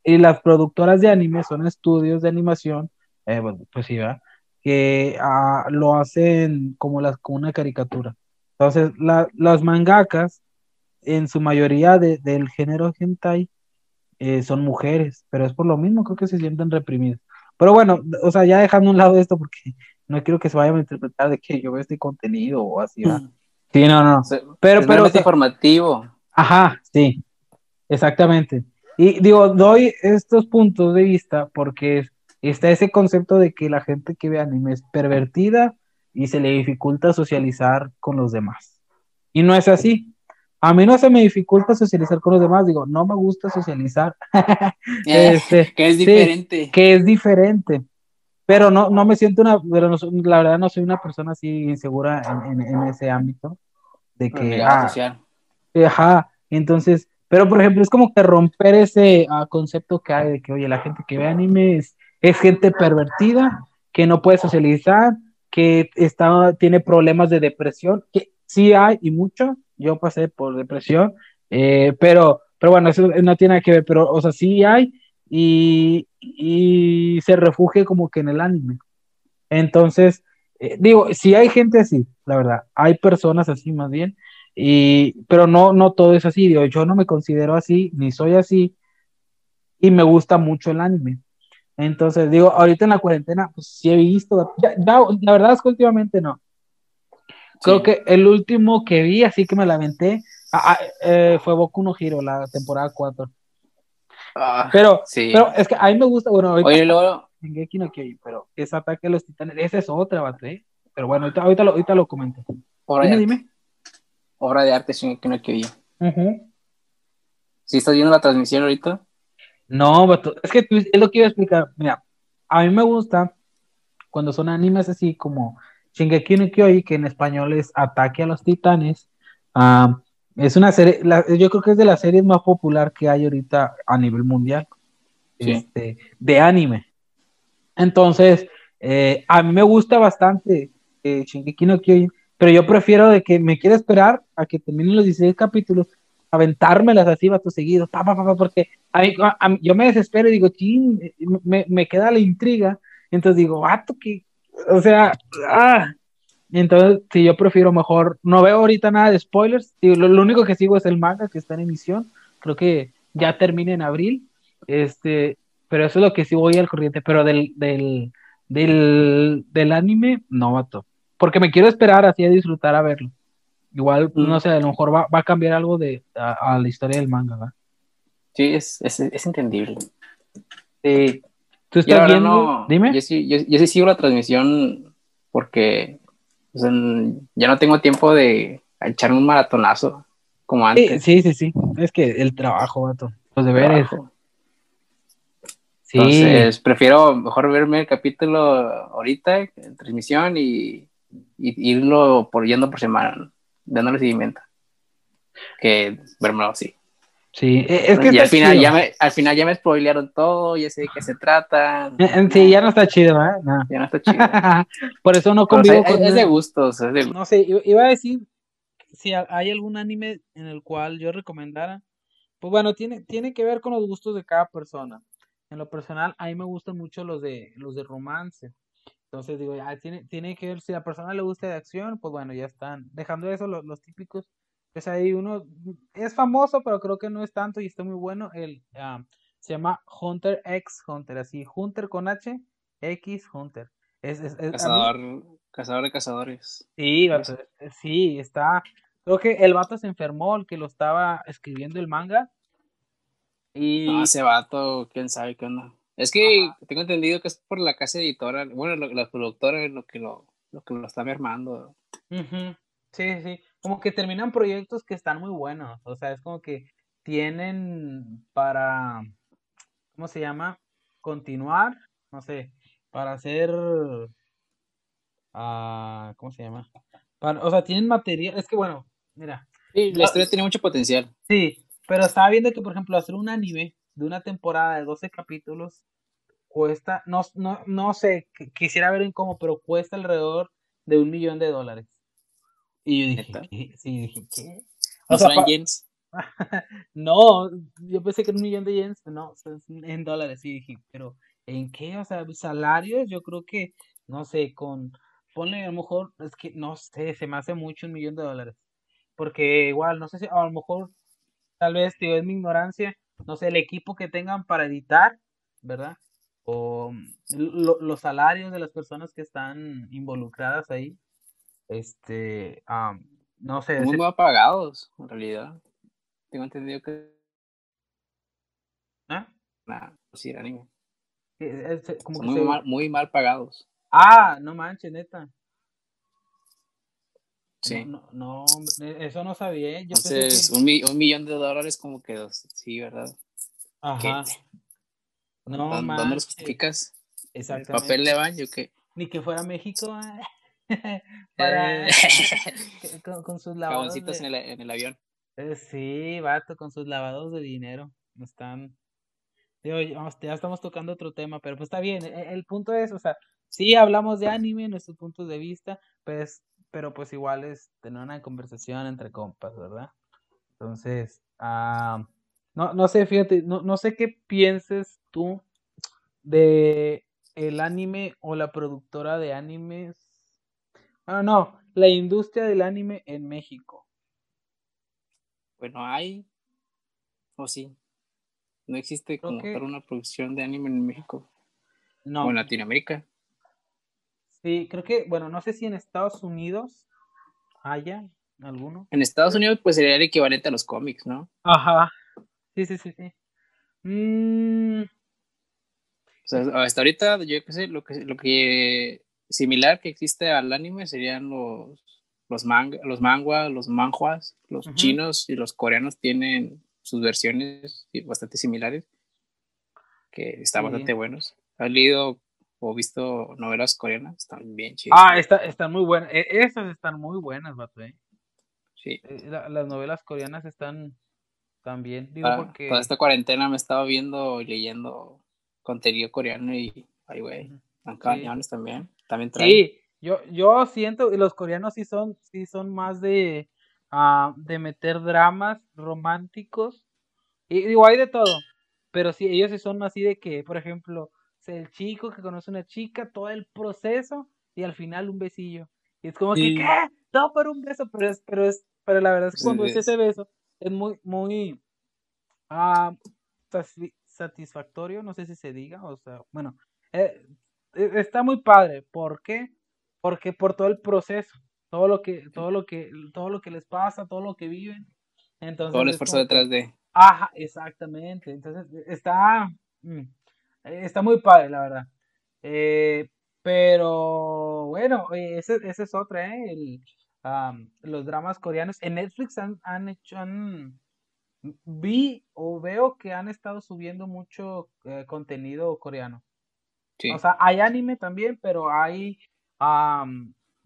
y las productoras de anime son estudios de animación, eh, pues sí, ¿verdad? Que ah, lo hacen como, las, como una caricatura. Entonces, las mangakas, en su mayoría del género hentai, eh, son mujeres, pero es por lo mismo, creo que se sienten reprimidas. Pero bueno, o sea, ya dejando un lado esto, porque no quiero que se vayan a interpretar de que yo veo este contenido o así, mm. Sí, no, no. pero, pero. Es informativo. Ajá, sí, exactamente. Y digo, doy estos puntos de vista porque está ese concepto de que la gente que ve anime es pervertida y se le dificulta socializar con los demás. Y no es así. A mí no se me dificulta socializar con los demás, digo, no me gusta socializar. este, que es diferente. que es diferente. Pero no, no me siento una, pero la verdad no soy una persona así insegura en, en, ese ámbito. De que, ah, ajá, entonces, pero por ejemplo, es como que romper ese ah, concepto que hay de que, oye, la gente que ve anime es, es gente pervertida, que no puede socializar, que está, tiene problemas de depresión, que sí hay y mucho, yo pasé por depresión, eh, pero, pero bueno, eso no tiene que ver, pero, o sea, sí hay y, y se refugia como que en el anime. Entonces, eh, digo, sí hay gente así, la verdad, hay personas así más bien, y, pero no, no todo es así, digo, yo no me considero así, ni soy así, y me gusta mucho el anime. Entonces, digo, ahorita en la cuarentena, pues sí he visto, la verdad es que últimamente no. Creo que el último que vi, así que me lamenté, ah, ah, eh, fue Boku no Hero, la temporada 4. Ah, pero, pero es que a mí me gusta, bueno, ahorita, Oye, luego... No pero ese ataque a los titanes, esa es otra, bate, ¿eh? Pero bueno, ahorita, ahorita, lo, ahorita lo comento. Obra dime, de dime. Obra de arte Shingeki no Kyojin. Uh ¿Sí estás viendo la transmisión ahorita? No, es que es lo que iba a explicar. Mira, a mí me gusta cuando son animes así como Shingeki no Kyojin, que en español es Ataque a los Titanes. Ah, es una serie, yo creo que es de las series más popular que hay ahorita a nivel mundial este, de anime. Entonces, eh, a mí me gusta bastante eh, Shingeki no Kyojin, pero yo prefiero de que me quiera esperar a que terminen los 16 capítulos aventármelas así, tu seguido, pa, pa, porque yo me desespero y digo, ching, me, me, queda la intriga, entonces digo, vato, que, o sea, ah, entonces, si yo prefiero mejor, no veo ahorita nada de spoilers, lo, lo, único que sigo es el manga que está en emisión, creo que ya termina en abril, este, pero eso es lo que sí voy al corriente, pero del, del, del, del anime, no, vato, porque me quiero esperar así a disfrutar a verlo. Igual, mm. no sé, a lo mejor va, va a cambiar algo de, a, la historia del manga, ¿verdad? Sí, es, es, es entendible. Sí. ¿Tú estás viendo? Dime. Yo sí, yo, sí sigo la transmisión porque ya no tengo tiempo de echar un maratonazo como antes. Sí, sí, sí. Es que el trabajo, vato. Los deberes. Sí. Entonces, prefiero mejor verme el capítulo ahorita en transmisión y, irlo por, yendo por semana, dándole seguimiento. Que verlo así. Sí, e, es que y al final, ya me, al final ya me spoilearon todo, ya sé de qué se trata. Eh, sí, ya no está chido, ¿eh? No. Ya no está chido. Por eso no convivo con... Es de gustos. Es de... No sé, iba a decir si hay algún anime en el cual yo recomendara. Pues bueno, tiene, tiene que ver con los gustos de cada persona. En lo personal, a mí me gustan mucho los de, los de romance. Entonces digo, ya, tiene, tiene que ver, si a la persona le gusta de acción, pues bueno, ya están. Dejando eso, los, los típicos pues ahí uno es famoso, pero creo que no es tanto y está muy bueno. El, ah, se llama Hunter X Hunter, así, Hunter con H, X Hunter. Es, cazador, cazador de cazadores. Sí, sí, está. Creo que el vato se enfermó, el que lo estaba escribiendo el manga. Y... No, ese vato, quién sabe qué onda. Es que tengo entendido que es por la casa editora, bueno, la, productora es lo que lo, lo que lo está mermando. Sí, sí como que terminan proyectos que están muy buenos. O sea, es como que tienen para, ¿cómo se llama? Continuar, no sé, para hacer, uh, ¿cómo se llama? o sea, tienen material, es que bueno, mira. Sí, la historia tiene mucho potencial. Sí, pero estaba viendo que, por ejemplo, hacer un anime de una temporada de 12 capítulos cuesta, no, no, no sé, quisiera ver en cómo, pero cuesta alrededor de un millón de dólares. Y yo dije, ¿qué? Sí, dije, ¿qué? O sea, yens? no, yo pensé que era un millón de yens, no, en dólares, sí, dije, pero ¿en qué? O sea, salarios, yo creo que, no sé, con, ponle a lo mejor, es que, no sé, se me hace mucho un millón de dólares. Porque igual, no sé si, a lo mejor, tal vez, tío, es mi ignorancia, no sé, el equipo que tengan para editar, ¿verdad? O los salarios de las personas que están involucradas ahí este, no sé. Muy mal pagados, en realidad. Tengo entendido que. ¿Ah? Nada, sí, era anime. como muy, mal, muy mal pagados. Ah, no manches, neta. Sí. No, no, eso no sabía. Yo Entonces, un, un, millón de dólares como que sí, ¿verdad? Ajá. No, ¿Dónde, los justificas? Exactamente. ¿El papel de baño qué? Ni que fuera México. ¿eh? para, eh. con, sus lavados. en, el, avión. Eh, sí, vato, con sus lavados de dinero. Están. ya estamos tocando otro tema, pero pues está bien. E, el, punto es, o sea, sí hablamos de anime, nuestros puntos de vista, pues, pero pues igual es tener una conversación entre compas, ¿verdad? Entonces, ah, no, no sé, fíjate, no, no sé qué pienses tú de el anime o la productora de animes Ah, no, la industria del anime en México. Bueno, hay. O sí. No existe como una producción de anime en México. No. O en Latinoamérica. Sí, creo que, bueno, no sé si en Estados Unidos haya alguno. En Estados Unidos, pues sería el equivalente a los cómics, ¿no? Ajá. Sí, sí, sí, sí. Mm. O sea, hasta ahorita, yo qué sé, lo que, lo que similar que existe al anime serían los, los, manga, los manguas, los manjuas, los chinos y los coreanos tienen sus versiones bastante similares, que están bastante buenos. ¿Has leído o visto novelas coreanas? Están bien chidas. Ah, están muy buenas. E, esas están muy buenas, vato, ¿eh? Sí. Eh, las novelas coreanas están también. Digo para, porque... Toda esta cuarentena me estaba viendo y leyendo contenido coreano y, ay, güey, están también. También Sí, yo, yo siento, y los coreanos sí son, sí son más de, uh, de meter dramas románticos. Y digo, hay de todo. Pero sí, ellos sí son así de que, por ejemplo, el chico que conoce a una chica, todo el proceso, y al final un besillo. Y es como que, ¿qué? Todo por un beso, pero es, pero es, pero la verdad es que cuando es ese beso, es muy, muy uh, satisfactorio, no sé si se diga, o sea, bueno, eh, está muy padre. ¿Por qué? Porque por todo el proceso, todo lo que, todo lo que, todo lo que les pasa, todo lo que viven. Entonces, todo el esfuerzo detrás de. Ajá, exactamente. Entonces, está, mm, está muy padre, la verdad. Eh, pero bueno, ese, ese es otra, ¿eh? El, los dramas coreanos. En Netflix han, han hecho, han, vi o veo que han estado subiendo mucho eh, contenido coreano. O sea, hay anime también, pero hay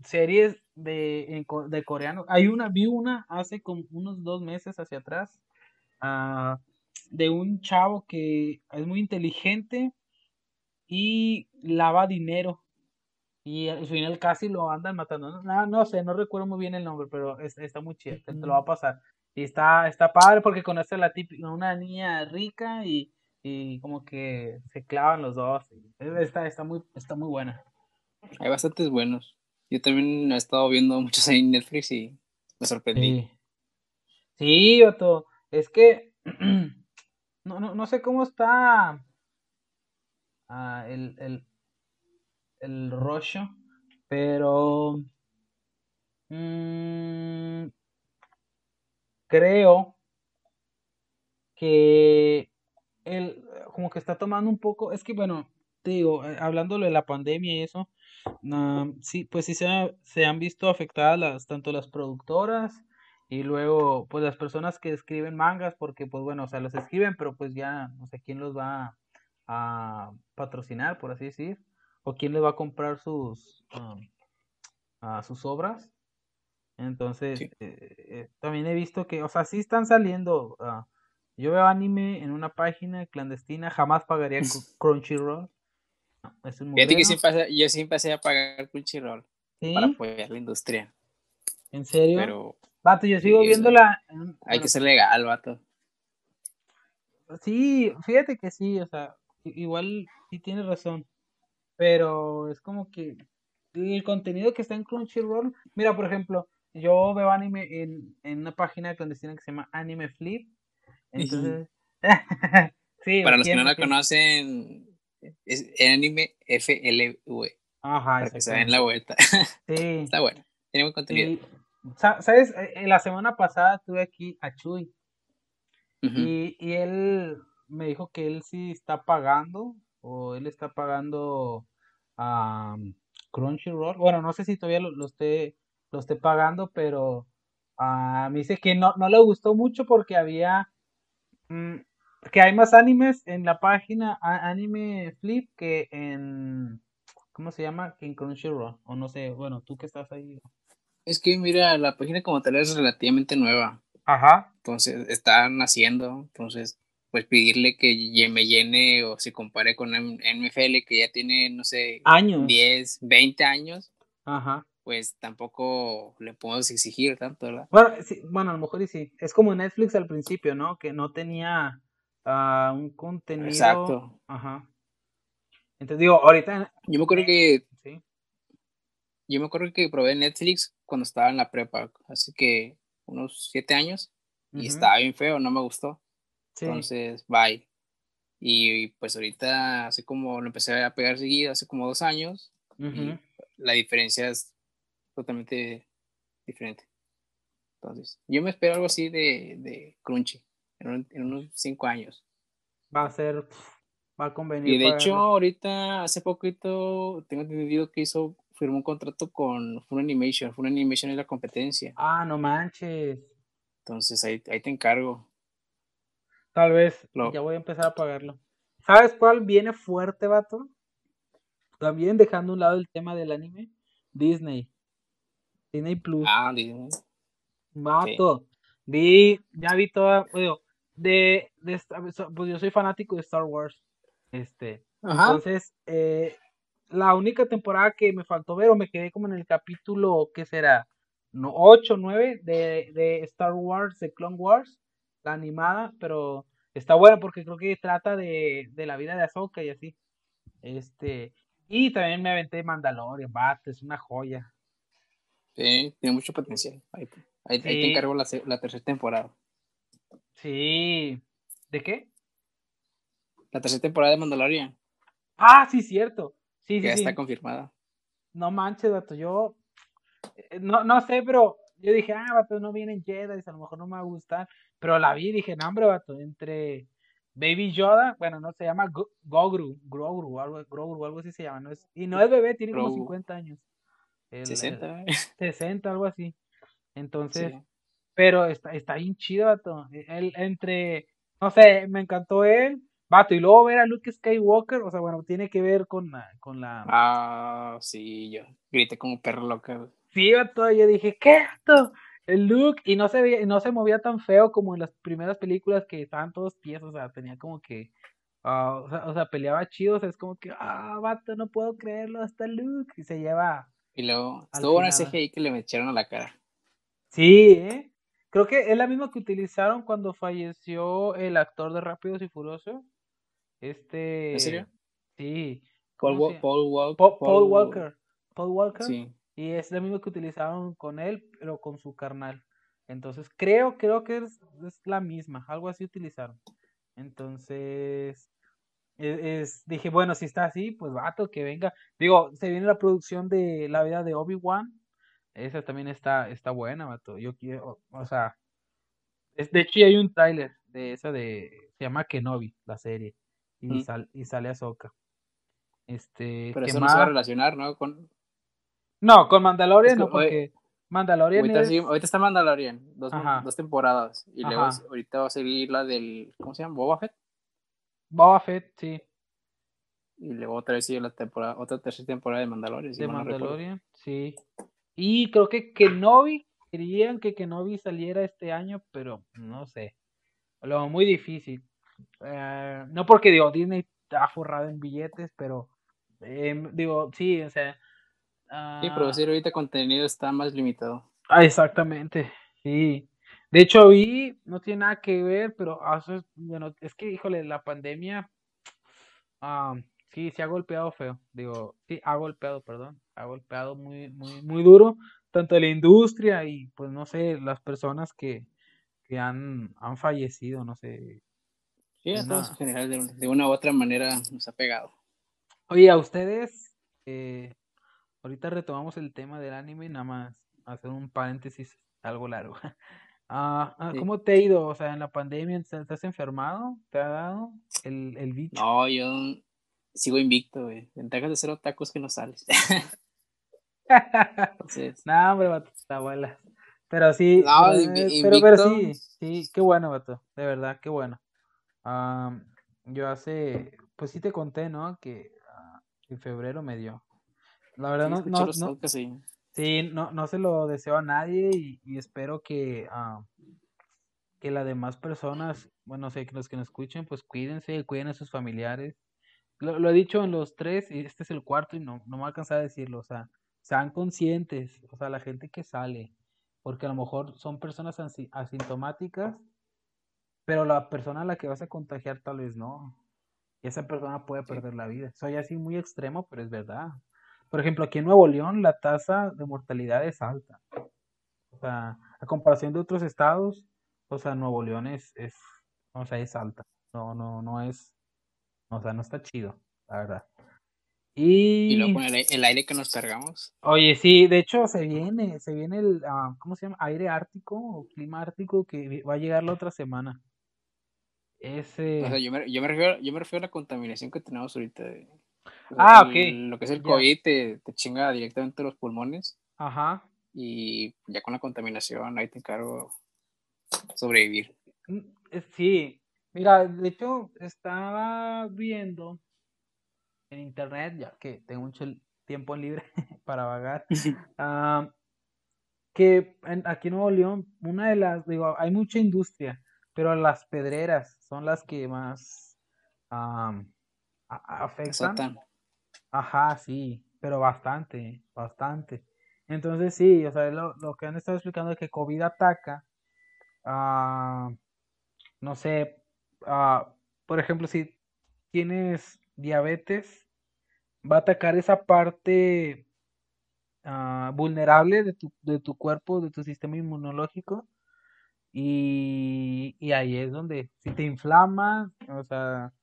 series de, de coreano. Hay una, vi una hace como unos dos meses hacia atrás ah, de un chavo que es muy inteligente y lava dinero. Y al final casi lo andan matando. No, no sé, no recuerdo muy bien el nombre, pero está muy chido. Te lo va a pasar. Y está, está padre porque conoce a la típica, una niña rica y, y como que se clavan los dos. Está, está, muy, está muy buena. Hay bastantes buenos. Yo también he estado viendo muchos en Netflix y me sorprendí. Sí, Otto. Es que no, no, no sé cómo está ah, el, el, el rollo, pero mmm, creo que él como que está tomando un poco, es que bueno, te digo, eh, hablándolo de la pandemia y eso, sí, pues sí se, se, han visto afectadas las, tanto las productoras y luego pues las personas que escriben mangas, porque pues bueno, o sea, los escriben, pero pues ya no sé quién los va a, patrocinar, por así decir, o quién les va a comprar sus, a sus obras. Entonces, eh, eh, también he visto que, o sea, sí están saliendo. Ah, yo veo anime en una página clandestina, jamás pagaría Crunchyroll. es un que yo sí pasé a pagar Crunchyroll para apoyar la industria. ¿En serio? Pero. Vato, yo sigo viéndola. hay que ser legal, vato. Sí, fíjate que sí, o sea, igual sí tienes razón. Pero es como que el contenido que está en Crunchyroll. Mira, por ejemplo, yo veo anime en, en una página clandestina que se llama Anime Flip. Entonces, sí, para los que no la conocen, es anime FLV. Ajá, para que se den la vuelta. Sí. Está bueno, tiene buen contenido. ¿Sabes? Eh, la semana pasada tuve aquí a Chuy. y, y él me dijo que él sí está pagando, o él está pagando a Crunchyroll. Bueno, no sé si todavía lo, lo esté lo esté pagando, pero ah, me dice que no, no le gustó mucho porque había mm, que hay más animes en la página Anime Flip que en ¿cómo se llama? Que en Crunchyroll o no sé, bueno, tú que estás ahí. Es que mira, la página como tal es relativamente nueva. Ajá. Entonces, están haciendo, entonces pues pedirle que me llene o se compare con MFL que ya tiene, no sé, años. 10, 20 años. Ajá pues tampoco le podemos exigir tanto, ¿verdad? Bueno, sí, bueno, a lo mejor y sí. Es como Netflix al principio, ¿no? Que no tenía uh, un contenido. Exacto. Ajá. Entonces digo, ahorita. Yo me acuerdo que. Sí. Yo me acuerdo que probé Netflix cuando estaba en la prepa, así que unos siete años, y estaba bien feo, no me gustó. Sí. Entonces, bye. Y, pues ahorita, así como lo empecé a pegar seguido, hace como dos años, la diferencia es totalmente diferente. Entonces, yo me espero algo así de, de Crunchy en, unos cinco años. Va a ser, va a convenir. Y de hecho, ahorita, hace poquito, tengo entendido que hizo, firmó un contrato con Fun Animation. Fun Animation es la competencia. Ah, no manches. Entonces, ahí, ahí te encargo. Tal vez, ya voy a empezar a pagarlo. ¿Sabes cuál viene fuerte, vato? También dejando un lado el tema del anime, Disney. Disney Plus. Ah, Disney. Mato. Vi, ya vi toda, de, de, pues yo soy fanático de Star Wars. Este. Entonces, eh, la única temporada que me faltó ver o me quedé como en el capítulo, ¿qué será? No, 8, 9 de, de Star Wars, de Clone Wars, la animada, pero está buena porque creo que trata de, de la vida de Ahsoka y así. Este, y también me aventé Mandalorian, Bat, es una joya. Sí, tiene mucho potencial. Ahí, te encargo la, la, tercera temporada. Sí. ¿De qué? La tercera temporada de Mandalorian. Ah, sí, cierto. Sí, ya sí, está confirmada. No manches, vato. Yo eh, no, no sé, pero yo dije, ah, vato, no vienen Jedi, a lo mejor no me va a gustar. Pero la vi y dije, no, hombre, vato, entre Baby Yoda, bueno, no se llama Gogru, Grogu, algo, Grogu, algo así se llama, no es, y no es bebé, tiene como 50 años. 60. 60, algo así. Entonces, pero está, está bien chido, vato. Él, entre, no sé, me encantó él, vato, y luego ver a Luke Skywalker, o sea, bueno, tiene que ver con la... Con la... Ah, sí, yo grité como perro loca. Sí, vato, yo dije, ¿qué, vato? el look y no se veía, no se movía tan feo como en las primeras películas que estaban todos pies, o sea, tenía como que ah, o, sea, peleaba chido, o sea, es como que ah, vato, no puedo creerlo, hasta Luke y se lleva Y luego estuvo una CGI que le metieron a la cara. Sí, ¿eh? Creo que es la misma que utilizaron cuando falleció el actor de Rápidos y Furiosos. Este ¿En serio? Sí. Paul, Paul, Paul Walker. Paul Walker. Sí. Y es lo mismo que utilizaron con él, pero con su carnal. Entonces, creo, creo que es, la misma, algo así utilizaron. Entonces, e, es, dije, bueno, si está así, pues vato, que venga. Digo, se viene la producción de la vida de Obi-Wan. Esa también está, está buena, vato. Yo quiero, o sea, es, de hecho hay un tráiler de esa de, se llama Kenobi, la serie. Y, mm. y sale Ahsoka. Este, Pero eso no se va a relacionar, ¿no? Con, no, con Mandalorian no, porque Mandalorian ahorita, sí, ahorita está Mandalorian, dos, dos, temporadas. Y luego ahorita va a seguir la del, ¿cómo se llama? Boba Fett. Boba Fett, sí. Y luego otra vez sigue la temporada, otra tercera temporada de Mandalorian. de Mandalorian, sí. Y creo que Kenobi, querían que Kenobi saliera este año, pero no sé. Lo muy difícil. Eh, no porque digo, Disney está forrado en billetes, pero eh, digo, sí, o sea, Sí, producir ah. ahorita contenido está más limitado. Ah, exactamente, sí. De hecho, vi, no tiene nada que ver, pero ah, bueno, es que, híjole, la pandemia, ah, sí, se ha golpeado feo. Digo, sí, ha golpeado, perdón, ha golpeado muy, muy, muy duro, tanto la industria y, pues, no sé, las personas que, que han, han fallecido, no sé. Sí, a todos en general, de, de, una u otra manera nos ha pegado. Oye, a ustedes, eh, ahorita retomamos el tema del anime, nada más hacer un paréntesis algo largo. Ah, ah, ¿Cómo te ha ido? O sea, en la pandemia, ¿te has enfermado? ¿Te ha dado el, el bicho? No, yo sigo invicto, güey. Ventajas de ser otakus que no sales. Entonces... No, hombre, vato, está buena. Pero sí, no, pero, pero, sí, sí, qué bueno, vato, de verdad, qué bueno. yo hace, pues sí te conté, ¿no? Que ah, en febrero me dio. La verdad no, no, no sí. No, no se lo deseo a nadie y, espero que, uh, que las demás personas, bueno, sé que los que nos escuchen, pues cuídense, cuiden a sus familiares. Lo, he dicho en los tres y este es el cuarto y no, no me voy a decirlo, o sea, sean conscientes, o sea, la gente que sale, porque a lo mejor son personas asintomáticas, pero la persona a la que vas a contagiar tal vez no. Y esa persona puede perder la vida. Soy así muy extremo, pero es verdad. Por ejemplo, aquí en Nuevo León la tasa de mortalidad es alta. O sea, a comparación de otros estados, o sea, Nuevo León es, es o sea, es alta. No, no, no es, o sea, no está chido, la verdad. Y, y luego con el, aire que nos cargamos. Oye, sí, de hecho se viene, se viene el, ah, ¿cómo se llama? Aire ártico o clima ártico que va a llegar la otra semana. Ese... O sea, yo me, yo me, refiero, yo me refiero a la contaminación que tenemos ahorita. De Ah, ok. Lo que es el COVID te, te, chinga directamente los pulmones. Ajá. Y ya con la contaminación ahí te encargo sobrevivir. Mm, sí. Mira, de hecho, estaba viendo en internet, ya que tengo mucho tiempo libre para vagar, ah, que aquí en Nuevo León, una de las, digo, hay mucha industria, pero las pedreras son las que más afectan. Ajá, sí, pero bastante, bastante. Entonces sí, o sea, lo, lo que han estado explicando es que COVID ataca, ah, no sé, ah, por ejemplo, si tienes diabetes, va a atacar esa parte ah, vulnerable de tu, de tu cuerpo, de tu sistema inmunológico, y, y ahí es donde si te inflama, o sea,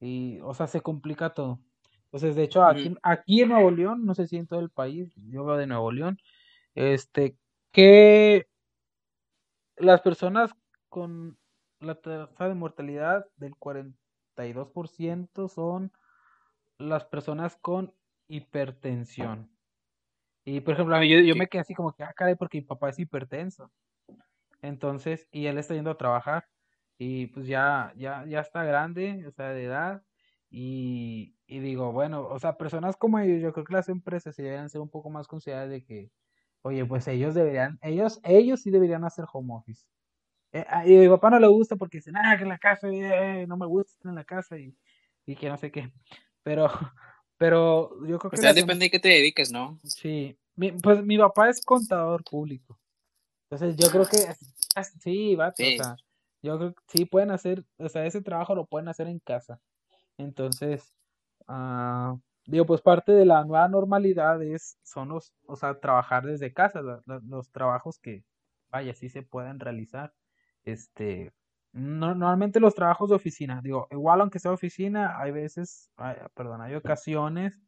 y, o sea, se complica todo. Entonces, de hecho, aquí, aquí en Nuevo León, no sé si en todo el país, yo veo de Nuevo León, este, que las personas con la tasa de mortalidad del 52% son las personas con hipertensión. Y por ejemplo, yo, yo me quedé así como que, ah, caray, porque mi papá es hipertenso. Entonces, y él está yendo a trabajar y pues ya, ya, ya está grande, o sea, de edad. Y, y digo, bueno, o sea, personas como ellos, yo creo que las empresas se deberían ser un poco más consideradas de que, oye, pues ellos deberían, ellos, ellos sí deberían hacer home office. Eh, ah, y a mi papá no le gusta porque dice, ah, que en la casa, eh, no me gusta estar en la casa y, y que no sé qué. Pero, pero yo creo que... O sea, depende de qué te dediques, ¿no? Sí, pues mi papá es contador público. Entonces yo creo que sí, va, o sea, yo creo que sí pueden hacer, o sea, ese trabajo lo pueden hacer en casa. Entonces, uh, digo, pues parte de la nueva normalidad es, son los, o sea, trabajar desde casa, los trabajos que, vaya, sí se pueden realizar. Este, normalmente los trabajos de oficina, digo, igual aunque sea oficina, hay veces, perdón, hay ocasiones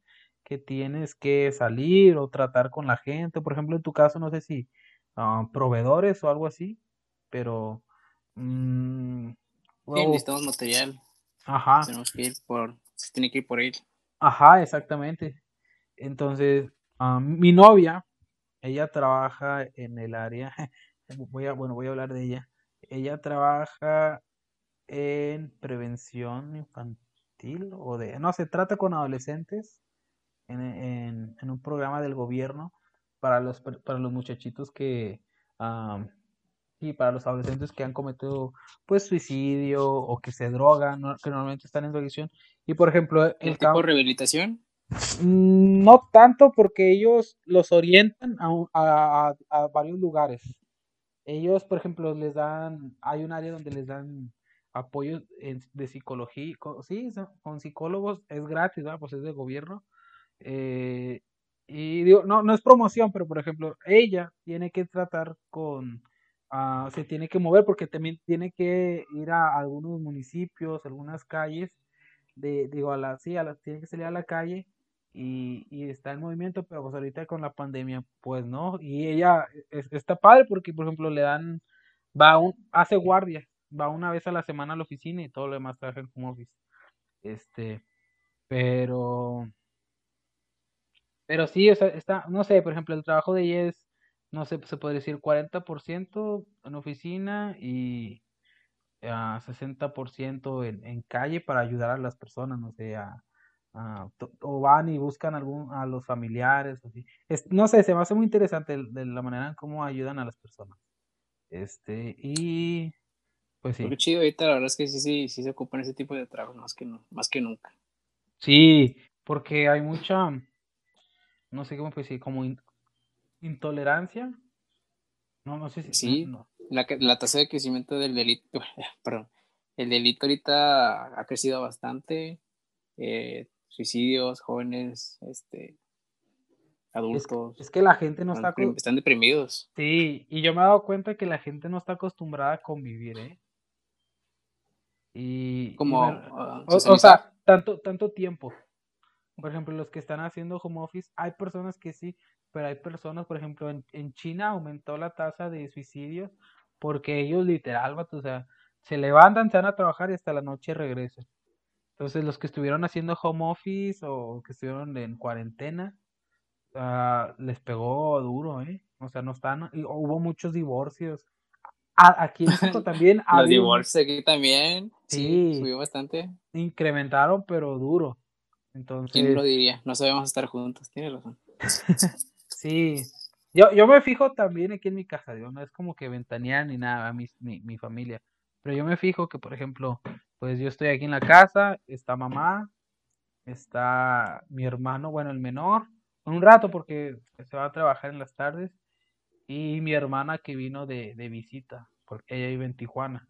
que tienes que salir o tratar con la gente. Por ejemplo, en tu caso, no sé si uh, proveedores o algo así, pero... Mmm, sí, necesitamos material. Ajá. Tenemos que ir por, se tiene que ir por él. Ajá, exactamente. Entonces, mi novia, ella trabaja en el área, voy a, bueno, voy a hablar de ella. Ella trabaja en prevención infantil o de, no, se trata con adolescentes en, en, un programa del gobierno para los, para los muchachitos que, y para los adolescentes que han cometido pues suicidio o que se drogan, que normalmente están en drogación. Y por ejemplo, el, tipo de rehabilitación. Mm, no tanto porque ellos los orientan a, a, a, varios lugares. Ellos, por ejemplo, les dan, hay un área donde les dan apoyo de psicología, sí, con psicólogos, es gratis, pues es de gobierno, eh, y digo, no, no es promoción, pero por ejemplo, ella tiene que tratar con, uh, se tiene que mover porque también tiene que ir a algunos municipios, algunas calles, de, digo, a la, sí, a la, tiene que salir a la calle y, y está en movimiento, pero pues ahorita con la pandemia, pues no, y ella está padre porque, por ejemplo, le dan, va un, hace guardia, va una vez a la semana a la oficina y todo lo demás trabaja en home office. Este, pero pero sí, o sea, está, no sé, por ejemplo, el trabajo de ella es, no sé, se puede decir 40% en oficina y a ah, 60% en, en calle para ayudar a las personas, no sé, a, o van y buscan algún, a los familiares, así. Es, no sé, se me hace muy interesante de la manera en cómo ayudan a las personas. Este, y pues sí. Qué chido ahorita, la verdad es que sí, sí, sí se ocupan ese tipo de trabajo más que, no, más que nunca. Sí, porque hay mucha, no sé cómo decir, como intolerancia. No, no sé si. Sí, La, la, tasa de crecimiento del delito, perdón, el delito ahorita ha crecido bastante. Eh, suicidios, jóvenes, este, adultos. Es, que la gente no está. Están deprimidos. Sí, y yo me he dado cuenta que la gente no está acostumbrada a convivir, ¿eh? Y. Como. Ah, o, o, sea, tanto, tanto tiempo por ejemplo, los que están haciendo home office, hay personas que sí, pero hay personas, por ejemplo, en, en China aumentó la tasa de suicidios porque ellos literal, o sea, se levantan, se van a trabajar y hasta la noche regresan. Entonces, los que estuvieron haciendo home office o que estuvieron en cuarentena, uh, les pegó duro, ¿eh? O sea, no están, y hubo muchos divorcios. aquí en México también. Los divorcios aquí también. Sí, sí, subió bastante. Incrementaron, pero duro. Entonces... ¿Quién lo diría? No sabemos estar juntos, tiene razón. sí, yo, yo me fijo también aquí en mi casa, no es como que ventanear ni nada, mi, mi, mi familia, pero yo me fijo que, por ejemplo, pues yo estoy aquí en la casa, está mamá, está mi hermano, bueno, el menor, un rato porque se va a trabajar en las tardes, y mi hermana que vino de, de visita, porque ella vive en Tijuana.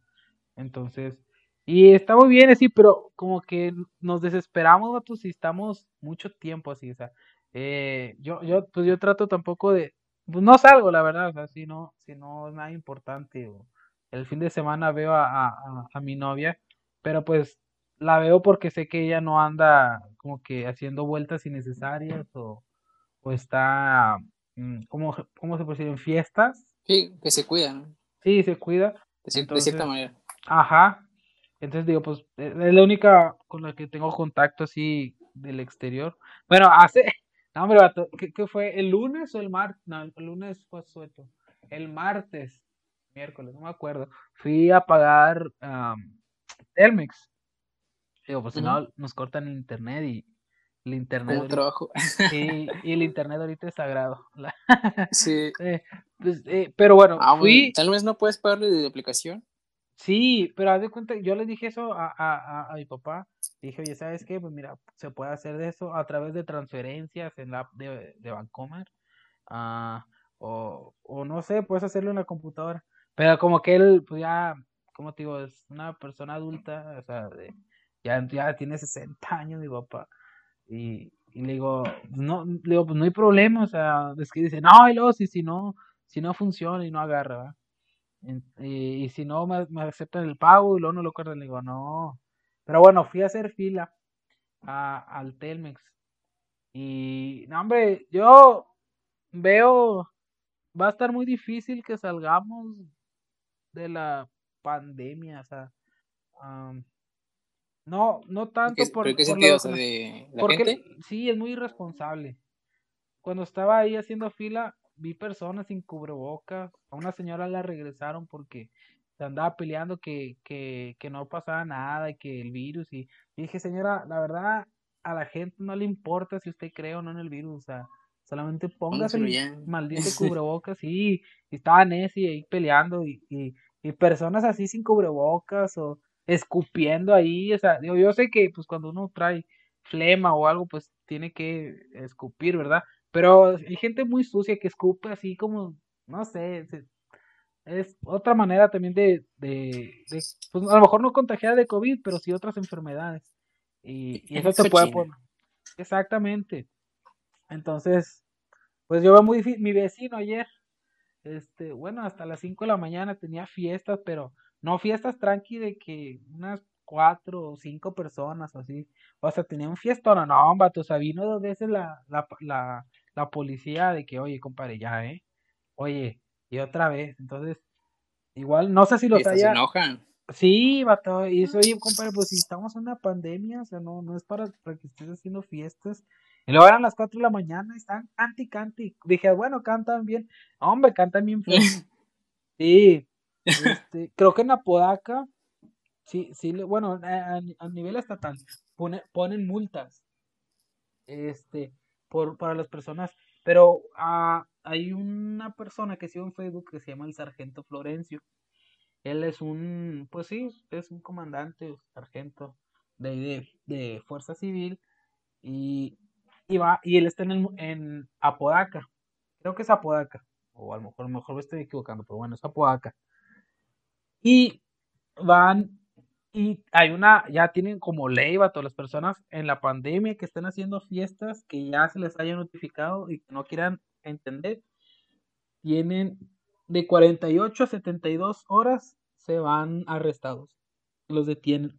Entonces, y está muy bien así, pero como que nos desesperamos, vatos, si estamos mucho tiempo así, o sea, eh, yo, yo, pues yo trato tampoco de, pues no salgo, la verdad, o sea, si no, si no es nada importante, o el fin de semana veo a, a, mi novia, pero pues la veo porque sé que ella no anda como que haciendo vueltas innecesarias o, o está, mm, ¿cómo, ¿cómo se puede decir? En fiestas. Sí, que se cuida, ¿no? Sí, se cuida. De, cierta manera. Ajá, Entonces digo, pues es la única con la que tengo contacto así del exterior. Bueno, hace, no, hombre, ¿qué, fue? ¿El lunes o el martes? No, el lunes fue suelto. El martes, miércoles, no me acuerdo. Fui a pagar um, Telmex. Digo, pues si no, nos cortan internet y el internet. trabajo. y el internet ahorita es sagrado. sí. Eh, pues, eh, pero bueno, ah, fui. Tal vez no puedes pagarle de aplicación. Sí, pero haz de cuenta, yo le dije eso a, a, a, mi papá. Dije, oye, ¿sabes qué? Pues mira, se puede hacer de eso a través de transferencias en la app de, de Bancomer. Ah, o, o no sé, puedes hacerlo en la computadora. Pero como que él, pues ya, como te digo, es una persona adulta, o sea, ya, ya tiene 60 años mi papá. Y, y le digo, no, le digo, pues no hay problema, o sea, es que dice, no, y luego si, si no, si no funciona y no agarra, y, si no me, aceptan el pago y luego no lo cortan, le digo, no. Pero bueno, fui a hacer fila a, al Telmex. Y, no, hombre, yo veo, va a estar muy difícil que salgamos de la pandemia, o sea, no, no tanto por, qué sentido? de la porque sí, es muy irresponsable. Cuando estaba ahí haciendo fila, vi personas sin cubrebocas. A una señora la regresaron porque se andaba peleando que, que, que no pasaba nada y que el virus. Y, dije, señora, la verdad, a la gente no le importa si usted cree o no en el virus. O sea, solamente póngase el maldito cubrebocas. y estaba Nessie ahí peleando y, y, y personas así sin cubrebocas o escupiendo ahí, o sea, yo sé que pues cuando uno trae flema o algo, pues tiene que escupir, ¿verdad? Pero hay gente muy sucia que escupe así como, no sé, es otra manera también de, de, pues a lo mejor no contagiar de COVID, pero sí otras enfermedades. Y, y eso te puede poner. Exactamente. Entonces, pues yo veo muy difícil. Mi vecino ayer, este, bueno, hasta las 5 de la mañana tenía fiestas, pero no fiestas tranqui de que unas cuatro o cinco personas así. O sea, tenía un fiestón, no, hombre, o sea, vino dos veces la, la, la, la policía de que, oye, compadre, ya, ¿eh? Oye, y otra vez. Entonces, igual, no sé si los haya... se enojan. Sí, vato, y eso, oye, compadre, pues si estamos en una pandemia, o sea, no, no es para, para que estés haciendo fiestas. Y luego eran las cuatro de la mañana y están canti, canti. Dije, bueno, cantan bien. Hombre, cantan bien Sí, este, creo que en Apodaca, sí, sí, bueno, a, nivel estatal, pone, ponen multas este, por, para las personas, pero ah, hay una persona que sigo en Facebook que se llama el Sargento Florencio. Él es un, pues sí, es un comandante, sargento de, de, Fuerza Civil y, y, va, y él está en, en Apodaca. Creo que es Apodaca, o a lo mejor, mejor me estoy equivocando, pero bueno, es Apodaca. Y van y hay una, ya tienen como ley, todas las personas en la pandemia que estén haciendo fiestas que ya se les haya notificado y que no quieran entender, tienen de 48 a 72 horas se van arrestados. Los detienen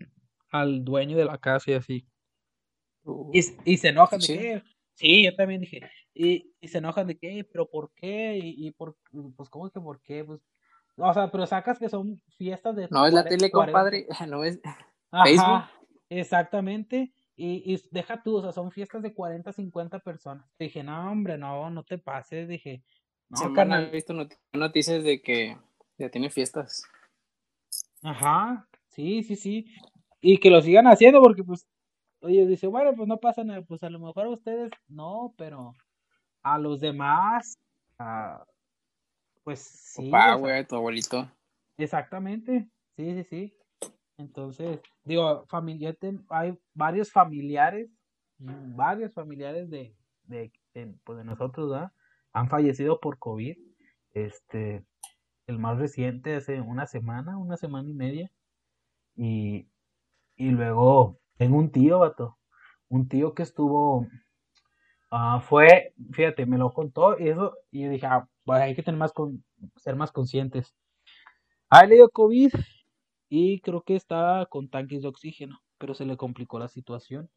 al dueño de la casa y así. y, y, se enojan de qué. Sí, yo también dije. Y, y se enojan de qué, pero ¿por qué? Y, y por, pues, ¿cómo que por qué? Pues o sea, pero sacas que son fiestas de. No es la tele, compadre. No es Facebook. Exactamente. Y, y, deja tú, o sea, son fiestas de 40, 50 personas. Dije, no, hombre, no, no te pases. Dije, no, carnal. He visto noticias de que ya tiene fiestas. Ajá, sí, sí, sí. Y que lo sigan haciendo porque, pues, oye, dice, bueno, pues no pasa nada. Pues a lo mejor a ustedes no, pero a los demás, a, pues sí. Papá, güey, tu abuelito. Exactamente, sí, sí, sí. Entonces, digo, familia, hay varios familiares, varios familiares de, de, pues de nosotros, ¿verdad? Han fallecido por COVID. Este, el más reciente hace una semana, una semana y media. Y, y luego tengo un tío, vato. Un tío que estuvo, ah, fue, fíjate, me lo contó y eso, y yo dije, ah, hay que tener más con, ser más conscientes. Ha le dio COVID y creo que estaba con tanques de oxígeno, pero se le complicó la situación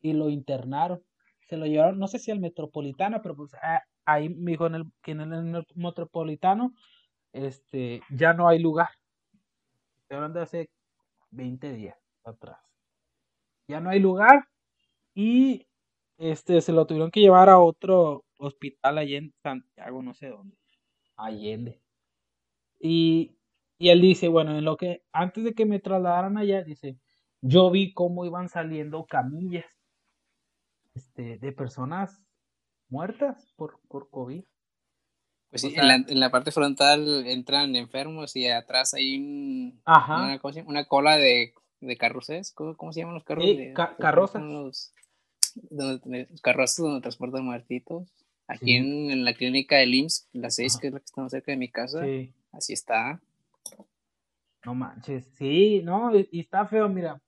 y lo internaron. Se lo llevaron, no sé si al metropolitano, pero pues ah, ahí me dijo en el, que en el metropolitano este, ya no hay lugar. Estoy hablando de hace 20 días atrás. Ya no hay lugar y este se lo tuvieron que llevar a otro hospital allí en Santiago, no sé dónde. Allende. Y, y él dice, bueno, en lo que antes de que me trasladaran allá, dice, yo vi cómo iban saliendo camillas este, de personas muertas por, por COVID. Pues sí, en, la, en, la, parte frontal entran enfermos y atrás hay un, Una, una, cola de, de carruces. ¿Cómo, ¿Cómo, se llaman los carros? Sí, carrozas. Los, donde, carrozas donde transportan muertitos. Aquí en, en, la clínica del IMSS, la 6, que es la que está cerca de mi casa, sí. así está. No manches, sí, no, y, y está feo, mira.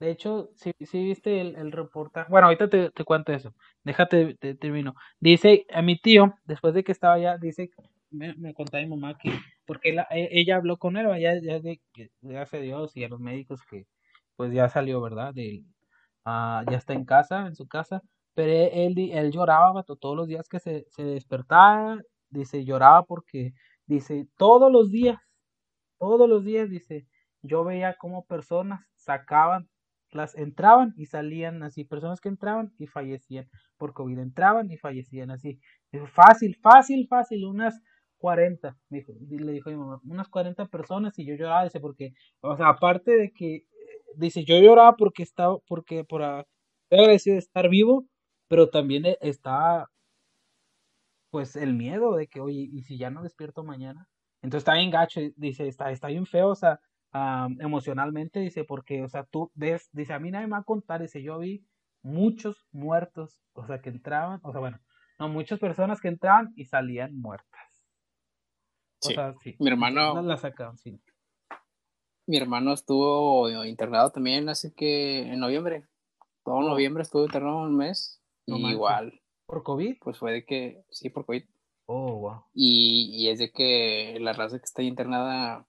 De hecho, si sí, viste el, el, reportaje. Bueno, ahorita te, te cuento eso. Déjate, te, termino. Dice a mi tío, después de que estaba allá, dice, me, me contaba mi mamá que, porque la, e, ella habló con él, ya, ya de, gracias a Dios y a los médicos que, pues ya salió, ¿verdad? De, uh, ya está en casa, en su casa. Pero él, él, lloraba, todos los días que se, se despertaba, dice, lloraba porque, dice, todos los días, todos los días, dice, yo veía como personas sacaban las entraban y salían así, personas que entraban y fallecían por COVID, entraban y fallecían así. Fácil, fácil, fácil, unas 40, me dijo, le dijo mi mamá, unas 40 personas y yo lloraba, dice, porque, o sea, aparte de que, dice, yo lloraba porque estaba, porque por agradecido de estar vivo, pero también e, estaba, pues, el miedo de que, oye, y si ya no despierto mañana, entonces está bien gacho, dice, está, está bien feo, o sea, emocionalmente, dice, porque, o sea, tú ves, dice, a mí nadie me va a contar, dice, yo vi muchos muertos, o sea, que entraban, o sea, bueno, no, muchas personas que entraban y salían muertas. O sea, sí. Mi hermano. La sacaban, sí. Mi hermano estuvo internado también, así que en noviembre. Todo oh. noviembre estuvo internado un mes. Y igual. ¿Por COVID? Pues fue de que, sí, por COVID. Oh, wow. Y, y es de que la raza que está internada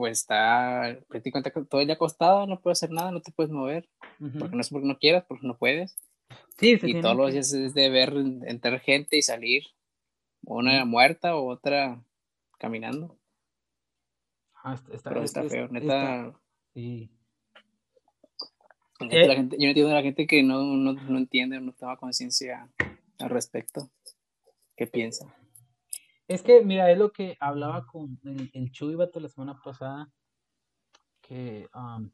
pues está prácticamente todo el día acostado, no puedes hacer nada, no te puedes mover, porque no es porque no quieras, porque no puedes. Sí, y todos los días es de ver entrar gente y salir, una muerta o otra caminando. Ah, está, Pero está, feo, neta. sí. Neta, la gente, yo entiendo a la gente que no, no, no entiende, no toma conciencia al respecto. ¿Qué piensa? Es que, mira, es lo que hablaba con el, el Chuy Bato la semana pasada, que um,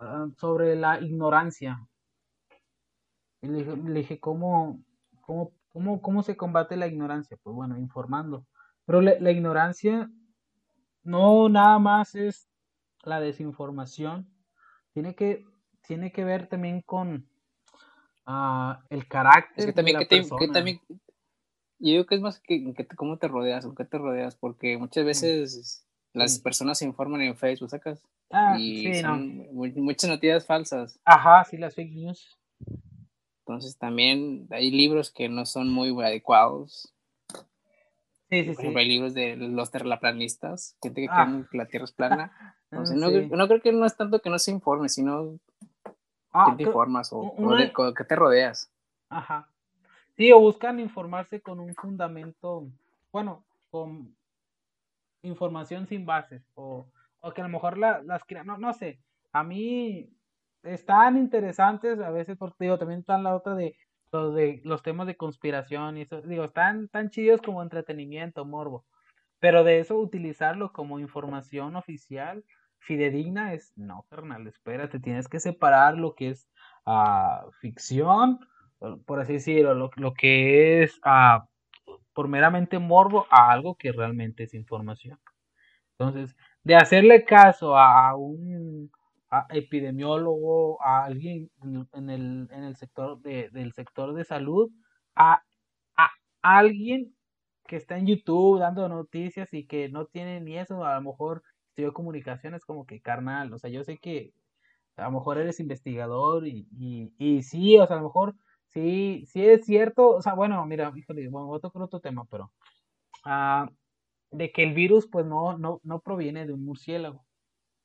uh, sobre la ignorancia. Y le, le dije, ¿cómo, cómo, cómo, ¿cómo se combate la ignorancia? Pues bueno, informando. Pero la, la ignorancia no nada más es la desinformación, tiene que, tiene que ver también con uh, el carácter. Es que también, de la que, te, que también yo digo que es más que, que cómo te rodeas, con qué te rodeas, porque muchas veces las personas se informan en Facebook, ¿sacas? Ah, y sí, son muchas noticias falsas. Ajá, sí, las fake news. Entonces también hay libros que no son muy adecuados. Sí, sí, Por ejemplo, sí. hay libros de los terraplanistas, gente que Ah. cree que la Tierra es plana. Entonces, no, Sí. no creo que no es tanto que no se informe, sino Ah, que te informas o, de qué te rodeas. Ajá. Sí, o buscan informarse con un fundamento, bueno, con información sin bases, o, o que a lo mejor la- las crean, no, no sé, a mí están interesantes a veces, porque digo, también están la otra de los de los temas de conspiración y eso, digo, están tan chidos como entretenimiento, morbo, pero de eso utilizarlo como información oficial, fidedigna, es, no, carnal, espérate, tienes que separar lo que es ah, ficción, por así decirlo, lo, lo que es ah, por meramente morbo a algo que realmente es información. Entonces, de hacerle caso a un epidemiólogo, a alguien en, el, en el sector de, del sector de salud, a, a alguien que está en YouTube dando noticias y que no tiene ni eso, a lo mejor estudió comunicaciones como que carnal, o sea, yo sé que a lo mejor eres investigador y, y, y sí, o sea, a lo mejor sí, sí es cierto, o sea, bueno, mira, híjole, bueno, voy a tocar otro tema, pero ah, de que el virus pues no, no, no proviene de un murciélago,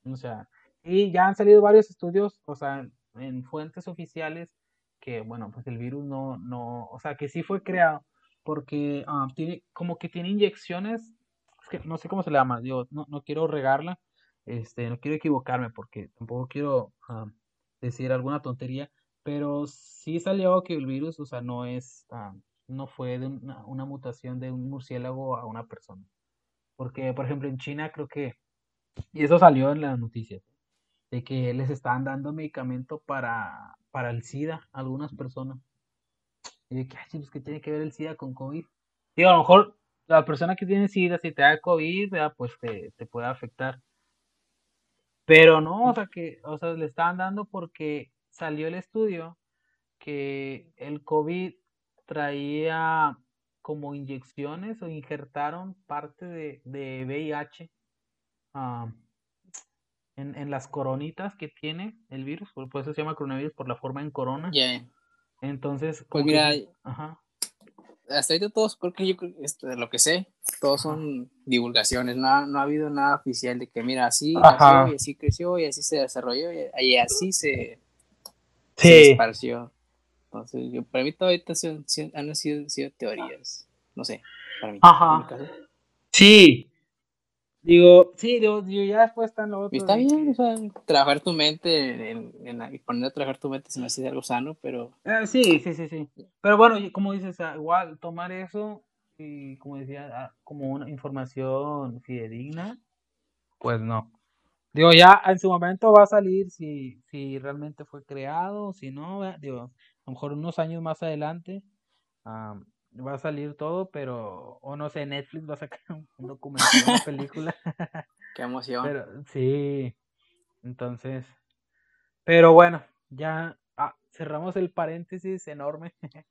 o sea, y ya han salido varios estudios, o sea, en fuentes oficiales que, bueno, pues el virus no, no, o sea, que sí fue creado porque ah, tiene, como que tiene inyecciones, es que no sé cómo se le llama, digo, no, no quiero regarla, Este, no quiero equivocarme porque tampoco quiero ah, decir alguna tontería, pero sí salió que el virus, o sea, no es, ah, no fue de una, una, mutación de un murciélago a una persona. Porque, por ejemplo, en China creo que, y eso salió en las noticias, de que les estaban dando medicamento para, para el SIDA a algunas personas. Y de que, ay, pues, ¿qué tiene que ver el SIDA con COVID? Digo, a lo mejor la persona que tiene SIDA, si te da COVID, pues te, te puede afectar. Pero no, o sea, que, o sea, le estaban dando porque salió el estudio que el COVID traía como inyecciones o injertaron parte de, de VIH ah, en, en, las coronitas que tiene el virus, por, eso se llama coronavirus por la forma en corona. Ya. Entonces, pues mira, ajá. hasta ahorita todos, porque yo esto, de lo que sé, todos son divulgaciones, no ha, no ha habido nada oficial de que mira, así nació y así creció y así se desarrolló y, así se, sí. se esparció. Entonces, yo, para mí todavía han sido, sido, teorías, no sé, para mí. Ajá. Sí, Digo, sí, digo, ya después están los otros. Está bien, o sea, trabajar tu mente, en, en, poner a trabajar tu mente se me hace algo sano, pero... Eh, sí, sí, sí, sí. Pero bueno, como dices, ah, igual tomar eso y como decía, ah, como una información fidedigna, pues no. Digo, ya en su momento va a salir si, si realmente fue creado, si no, digo, a lo mejor unos años más adelante va a salir todo, pero, o no sé, Netflix va a sacar un, documental, una película. Qué emoción. Pero, sí, entonces, pero bueno, ya ah, cerramos el paréntesis enorme.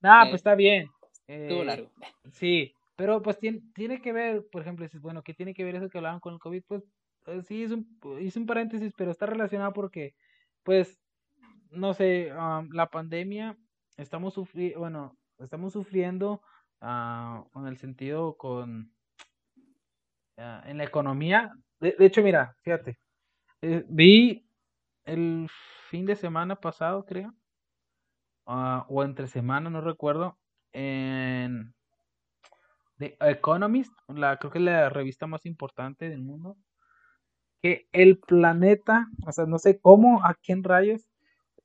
Nada, pues está bien. Estuvo largo. Sí, pero pues tiene, tiene que ver, por ejemplo, dices, bueno, ¿qué tiene que ver eso que hablaban con el COVID? Pues eh, sí, es un, hice un paréntesis, pero está relacionado porque, pues, no sé, la pandemia, estamos sufriendo, bueno, estamos sufriendo uh, en el sentido con uh, en la economía. De, hecho, mira, fíjate, eh, vi el fin de semana pasado, creo, uh, o entre semana, no recuerdo, en The Economist, la, creo que es la revista más importante del mundo, que el planeta, o sea, no sé cómo, a quién rayos,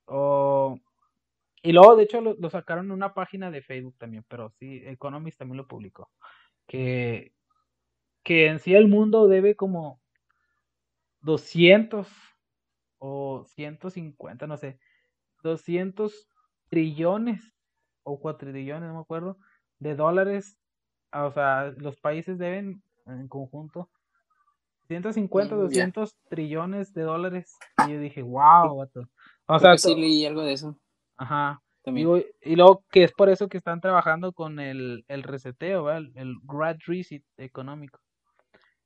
o y luego, de hecho, lo, sacaron en una página de Facebook también, pero sí, Economist también lo publicó. Que, que en sí el mundo debe como 200 o 150, no sé, 200 trillones o cuatrillones, no me acuerdo, de dólares. O sea, los países deben en conjunto 150, 200 mm, trillones de dólares. Y yo dije, wow, vato. O sea, sí leí algo de eso. Ajá. y luego que es por eso que están trabajando con el, el reseteo, el, el grad reset económico.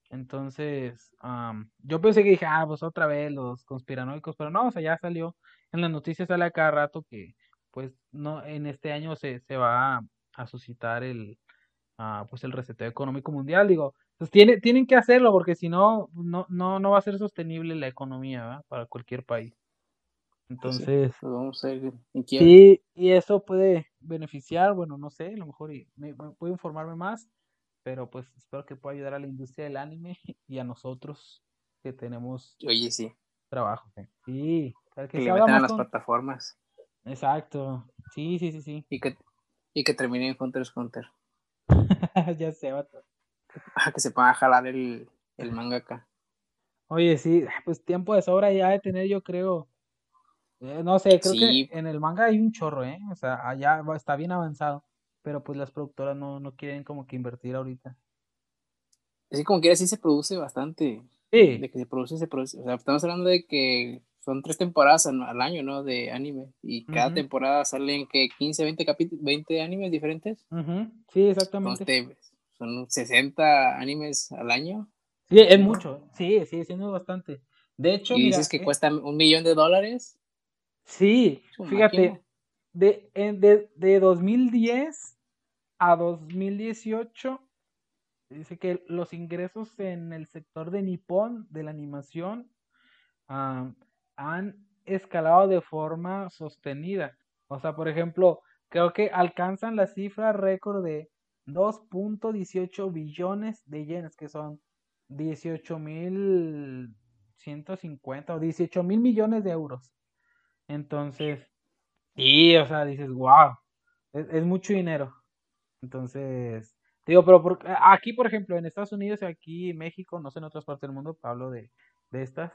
Entonces, yo pensé que dije, ah, pues otra vez los conspiranoicos, pero no, o sea, ya salió en las noticias sale a cada rato que, pues, no, en este año se, se va a, suscitar el, ah, pues, el reseteo económico mundial. Digo, pues tiene, tienen que hacerlo porque si no, no, no, no va a ser sostenible la economía, ¿verdad? Para cualquier país. Entonces, pues vamos a sí, y eso puede beneficiar, bueno, no sé, a lo mejor y me, puedo informarme más, pero pues espero que pueda ayudar a la industria del anime y a nosotros que tenemos Oye, sí. trabajo. Sí, que, que le metan a las plataformas. Exacto, sí, sí, sí, sí. Y que, y que termine en Hunter x Hunter. ya sé, vato. Ah, que se pueda jalar el, el manga acá. Oye, sí, pues tiempo de sobra ya de tener, yo creo, eh, no sé, creo que en el manga hay un chorro, ¿eh? O sea, allá está bien avanzado, pero pues las productoras no, no quieren como que invertir ahorita. Así como quiera, sí se produce bastante. Sí. De que se produce, se produce. O sea, estamos hablando de que son tres temporadas al, año, ¿no? De anime. Y cada temporada salen que 15, 20 capítulos, 20 animes diferentes. Sí, exactamente. son 60 animes al año. Sí, es mucho. Sí, sí, siendo bastante. De hecho, y dices que eh cuesta un millón de dólares. Sí, fíjate, de, de, de 2010 a 2018, dice que los ingresos en el sector de Nippon de la animación han escalado de forma sostenida. O sea, por ejemplo, creo que alcanzan la cifra récord de 2.18 billones de yenes, que son 18 mil 150 o 18 mil millones de euros. Entonces, y, o sea, dices, wow, es, mucho dinero. Entonces, digo, pero aquí, por ejemplo, en Estados Unidos y aquí en México, no sé en otras partes del mundo, hablo de, de estas,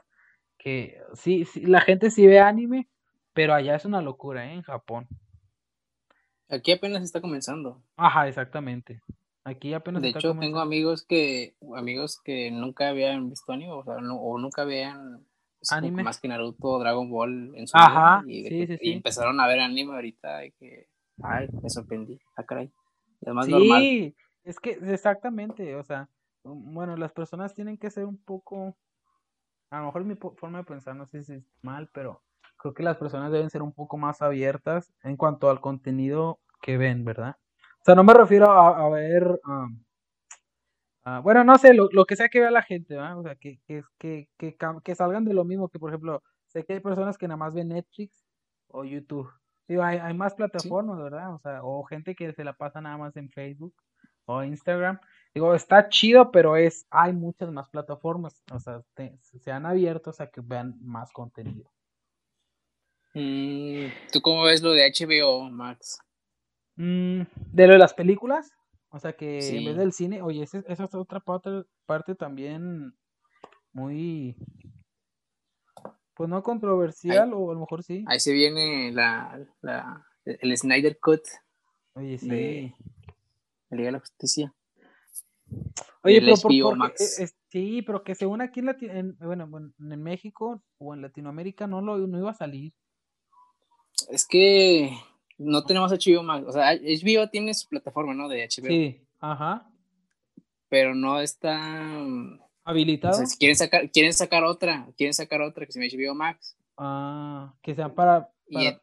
que sí, sí, la gente sí ve anime, pero allá es una locura, ¿eh? En Japón. Aquí apenas está comenzando. Ajá, exactamente. Aquí apenas De hecho, tengo amigos que amigos que nunca habían visto anime, o, sea, o nunca habían anime más que Naruto o Dragon Ball en su Ajá, vida, y, sí, sí, y, empezaron a ver anime ahorita y que ay, me sorprendí. Ah, caray. Es más sí, es que exactamente, o sea, bueno, las personas tienen que ser un poco a lo mejor mi forma de pensar no sé si es mal, pero creo que las personas deben ser un poco más abiertas en cuanto al contenido que ven, ¿verdad? O sea, no me refiero a, ver, bueno, no sé, lo, que sea que vea la gente, ¿verdad? O sea, que, que, que, que, salgan de lo mismo, que por ejemplo, sé que hay personas que nada más ven Netflix o YouTube. Digo, hay, hay más plataformas, ¿verdad? O sea, o gente que se la pasa nada más en Facebook o Instagram. Digo, está chido, pero es, hay muchas más plataformas, o sea, se han abierto a que vean más contenido. Mm, ¿Tú cómo ves lo de HBO, Max? Mm, de lo de las películas, o sea que en vez del cine, oye, esa, es otra parte, parte también muy, pues no controversial, o a lo mejor sí. Ahí se viene la, la el Snyder Cut. Oye, sí. De, Liga de la Justicia. Oye, pero por, eh, sí, pero que según aquí en, bueno, en México o en Latinoamérica no lo no iba a salir. Es que no tenemos HBO Max. O sea, HBO tiene su plataforma, ¿no? De HBO. Sí, ajá. Pero no está habilitado. quieren sacar, quieren sacar otra, quieren sacar otra que se llama HBO Max. Ah, que sean para,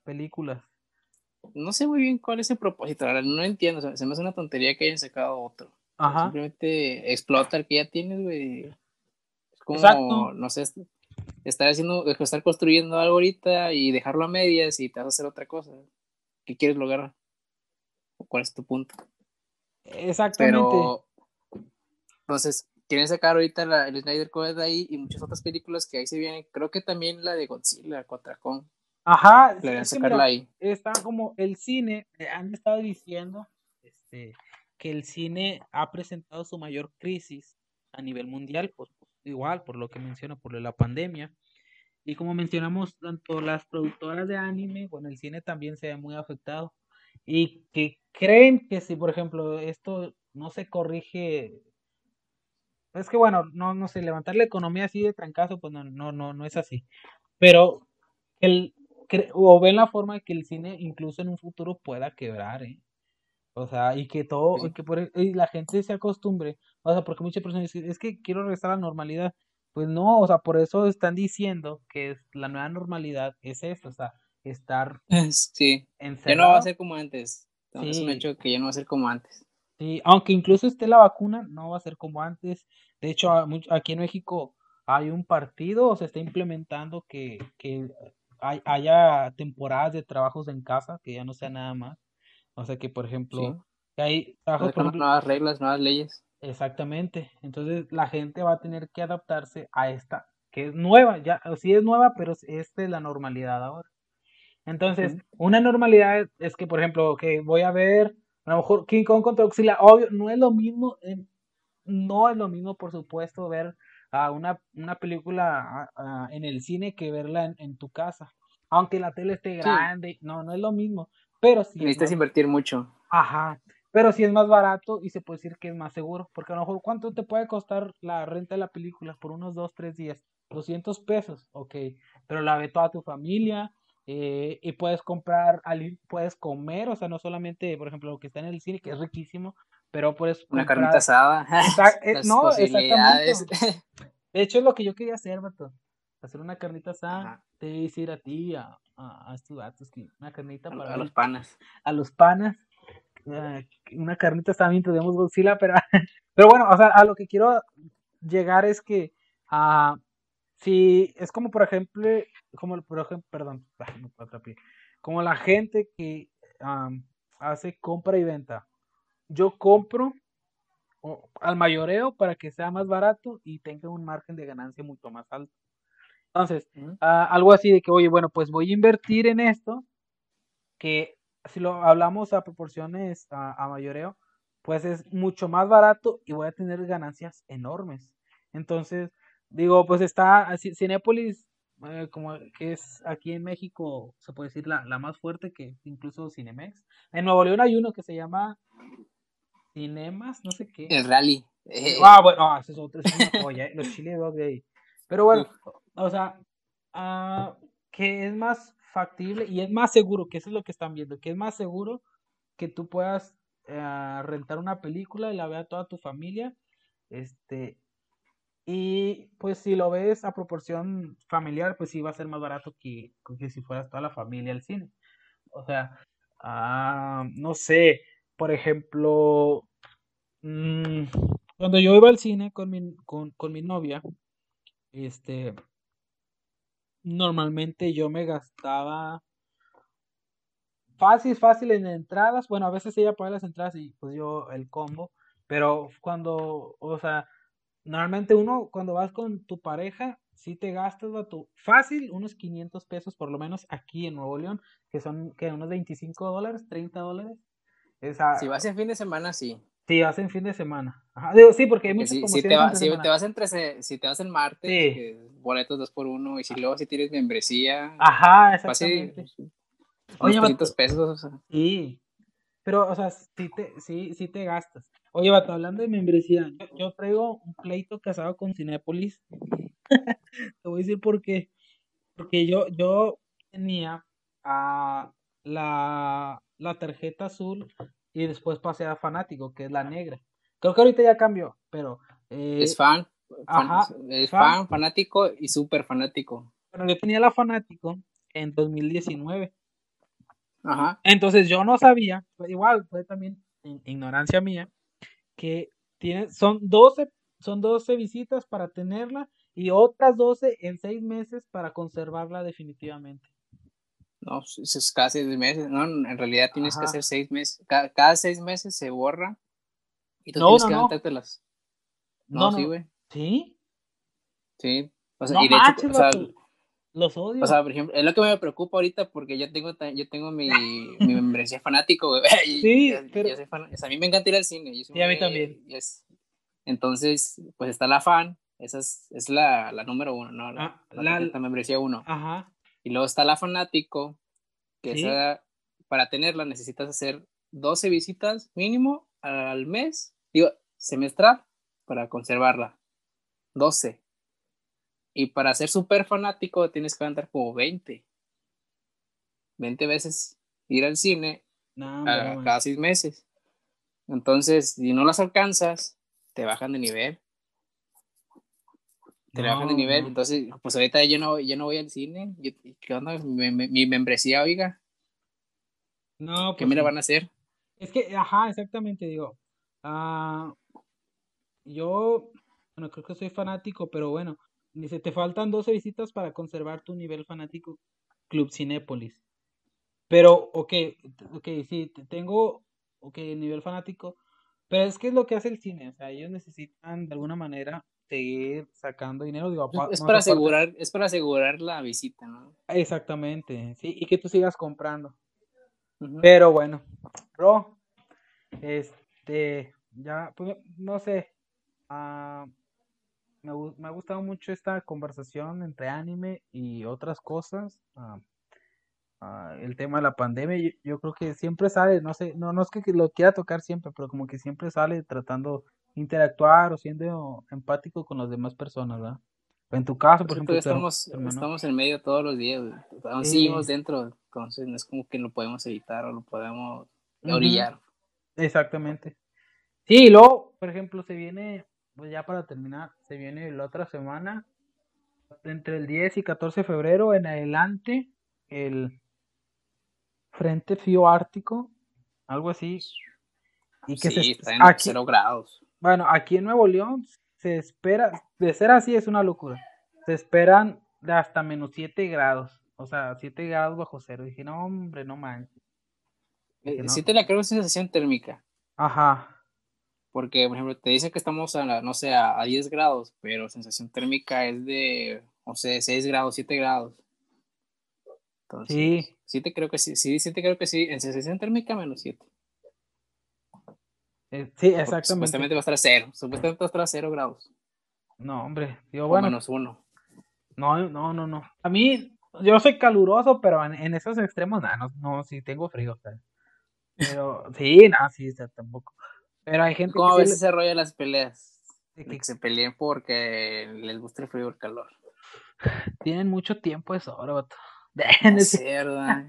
películas. No sé muy bien cuál es el propósito, no entiendo, se me hace una tontería que hayan sacado otro. Ajá. Simplemente explota el que ya tienes, güey. Es como, no sé, estar haciendo, estar construyendo algo ahorita y dejarlo a medias y te vas a hacer otra cosa. ¿Qué quieres lograr? ¿Cuál es tu punto? Exactamente. Pero, entonces, quieren sacar ahorita la, el Snyder Code ahí y muchas otras películas que ahí se vienen. Creo que también la de Godzilla contra Kong. Ajá. sacarla ahí. Está como el cine, han estado diciendo este, que el cine ha presentado su mayor crisis a nivel mundial, pues, igual por lo que menciona, por la pandemia. Y como mencionamos, tanto las productoras de anime, bueno, el cine también se ve muy afectado. Y que creen que si, por ejemplo, esto no se corrige, es que bueno, no, no sé, levantar la economía así de trancazo, pues no, no, no, no es así. Pero el, o ven la forma de que el cine incluso en un futuro pueda quebrar, ¿eh? O sea, y que todo, y que por, y la gente se acostumbre. O sea, porque muchas personas dicen, es que quiero regresar a la normalidad. Pues no, o sea, por eso están diciendo que la nueva normalidad es eso, o sea, estar sí. Ya no va a ser como antes. Es un hecho que ya no va a ser como antes. Sí, aunque incluso esté la vacuna, no va a ser como antes. De hecho, aquí en México hay un partido, o se está implementando que, que haya temporadas de trabajos en casa, que ya no sea nada más. O sea que, por ejemplo, hay nuevas reglas, nuevas leyes. Exactamente. Entonces la gente va a tener que adaptarse a esta, que es nueva, ya, sí es nueva, pero esta es la normalidad ahora. Entonces, una normalidad es que, por ejemplo, que voy a ver, a lo mejor King Kong contra Godzilla, obvio, no es lo mismo, no es lo mismo, por supuesto, ver a una, una película en el cine que verla en, tu casa. Aunque la tele esté grande, no, no es lo mismo. Pero si Necesitas invertir mucho. Ajá. Pero si es más barato y se puede decir que es más seguro. Porque a lo mejor, ¿cuánto te puede costar la renta de la película por unos dos, tres días? 200 pesos, ok. Pero la ve toda tu familia eh, y puedes comprar, puedes comer, o sea, no solamente, por ejemplo, lo que está en el cine, que es riquísimo, pero puedes comprar... Una carnita asada. Eh, no, exactamente. De hecho, es lo que yo quería hacer, Beto. Hacer una carnita asada, te decir a ti, a, a, estos gatos, que una carnita para... A los panas. A los panas. Una carnita también tenemos Godzilla, pero, pero bueno, o sea, a lo que quiero llegar es que uh, si es como por ejemplo, como por ejemplo, perdón, como la gente que hace compra y venta. Yo compro al mayoreo para que sea más barato y tenga un margen de ganancia mucho más alto. Entonces, ah, algo así de que, oye, bueno, pues voy a invertir en esto, que si lo hablamos a proporciones a, mayoreo, pues es mucho más barato y voy a tener ganancias enormes. Entonces, digo, pues está Cinépolis, eh, como que es aquí en México, se puede decir la, la más fuerte que incluso Cinemex. En Nuevo León hay uno que se llama Cinemas, no sé qué. El Rally. Ah, bueno, ah, ese es otro, es una joya, los chile dog de ahí. Pero bueno, o sea, uh, que es más factible y es más seguro, que eso es lo que están viendo, que es más seguro que tú puedas uh, rentar una película y la vea toda tu familia, este, y pues si lo ves a proporción familiar, pues sí va a ser más barato que, que si fueras toda la familia al cine. O sea, uh, no sé, por ejemplo, mmm, cuando yo iba al cine con mi, con, con mi novia, este, normalmente yo me gastaba fácil, fácil en entradas. Bueno, a veces ella paga las entradas y pues yo el combo. Pero cuando, o sea, normalmente uno, cuando vas con tu pareja, si te gastas tu fácil unos 500 pesos por lo menos aquí en Nuevo León, que son que unos 25 dólares, 30 dólares. si vas en fin de semana, sí. Sí, vas en fin de semana. sí, porque hay muchas si, si, te, si te vas entre, si te vas el martes, boletos dos por uno, y si luego si tienes membresía. Ajá, exactamente. Oye, 500 pesos. O Sí, pero, o sea, sí te, sí, sí te gastas. Oye, Bato, hablando de membresía, yo, traigo un pleito casado con Cinépolis. te voy a decir por qué. Porque yo, yo tenía a la, la tarjeta azul y después pasé a fanático, que es la negra. Creo que ahorita ya cambió, pero... Eh, es fan, es fan, fanático y súper fanático. Bueno, yo tenía la fanático en 2019. Ajá. Entonces yo no sabía, igual fue también ignorancia mía, que tiene, son 12, son 12 visitas para tenerla y otras 12 en 6 meses para conservarla definitivamente. No, es cada seis meses, no, en realidad tienes que hacer seis meses, cada, seis meses se borra y tú tienes que levantártelas. No, no, sí, güey. ¿Sí? Sí. O sea, y de hecho, o sea, los odio. O sea, por ejemplo, es lo que me preocupa ahorita porque yo tengo, yo tengo mi, mi membresía fanático, güey. sí, pero... a mí me encanta ir al cine. y a mí también. Entonces, pues está la fan, esa es, es la, la número uno, ¿no? La, ah, la, membresía uno. Ajá. Y luego está la fanático, que para tenerla necesitas hacer 12 visitas mínimo al mes, digo, semestral, para conservarla. 12. Y para ser súper fanático tienes que andar como 20. 20 veces ir al cine cada 6 meses. Entonces, si no las alcanzas, te bajan de nivel te bajan de nivel. Entonces, pues ahorita yo no, yo no voy al cine. ¿Qué onda? Mi, membresía, oiga. No, ¿Qué pues me la van a hacer? Es que, ajá, exactamente, digo. Ah, yo, bueno, creo que soy fanático, pero bueno, dice, te faltan 12 visitas para conservar tu nivel fanático Club Cinépolis. Pero, ok, ok, sí, tengo, ok, nivel fanático, pero es que es lo que hace el cine, o sea, ellos necesitan de alguna manera seguir sacando dinero. Digo, es, para asegurar, es para asegurar la visita, ¿no? Exactamente, sí, y que tú sigas comprando. Pero bueno, bro, este, ya, pues, no sé, uh, me, me, ha gustado mucho esta conversación entre anime y otras cosas. Uh, el tema de la pandemia, yo, yo, creo que siempre sale, no sé, no, no es que lo quiera tocar siempre, pero como que siempre sale tratando interactuar o siendo empático con las demás personas, ¿verdad? En tu caso, por ejemplo. Estamos, estamos en medio todos los días, aún seguimos dentro, entonces no es como que lo podemos evitar o lo podemos orillar. Exactamente. Sí, y luego, por ejemplo, se viene, pues ya para terminar, se viene la otra semana, entre el 10 y 14 de febrero en adelante, el Frente Frío Ártico, algo así. Y que sí, está en 0 grados. Bueno, aquí en Nuevo León se espera, de ser así es una locura. Se esperan de hasta menos 7 grados. O sea, 7 grados bajo cero. dije, no, hombre, no manches. Eh, sí te la creo sensación térmica. Ajá. Porque, por ejemplo, te dicen que estamos a, no sé, a, 10 grados, pero sensación térmica es de, o sea, 6 grados, 7 grados. Entonces, sí. Sí te creo que sí, sí, sí te creo que sí. En sensación térmica menos 7. Eh, sí, exactamente. supuestamente va a estar a cero. Supuestamente va a estar a cero grados. No, hombre. Digo, bueno. menos uno. No, no, no, no. A mí, yo soy caluroso, pero en, esos extremos, no, no, sí tengo frío. Pero, sí, no, sí, tampoco. Pero hay gente ¿Cómo que. a veces se rollan las peleas? que... se peleen porque les gusta el frío o el calor. Tienen mucho tiempo eso ahora, vato. Es verdad.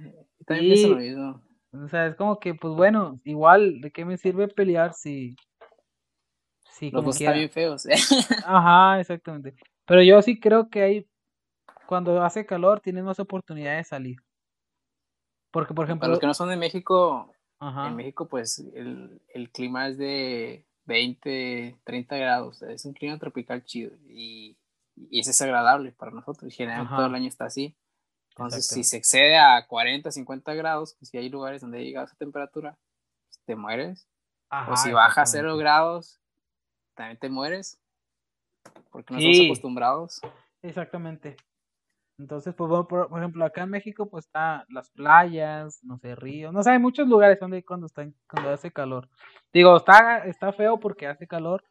También sí. lo mismo. O sea, es como que, pues bueno, igual, ¿de qué me sirve pelear si. si Los dos están bien feos. Ajá, exactamente. Pero yo sí creo que hay. Cuando hace calor, tienes más oportunidad de salir. Porque, por ejemplo. Para los que no son de México, en México, pues el, el, clima es de 20, 30 grados. Es un clima tropical chido. Y, y es agradable para nosotros. Generalmente todo el año está así. Entonces, si se excede a 40, 50 grados, pues si hay lugares donde llega esa temperatura, pues, te mueres. o si baja a 0 grados, también te mueres. Porque no estamos acostumbrados. Exactamente. Entonces, pues, por, ejemplo, acá en México, pues está las playas, no sé, ríos, no sé, hay muchos lugares donde cuando está, cuando hace calor. Digo, está, está feo porque hace calor,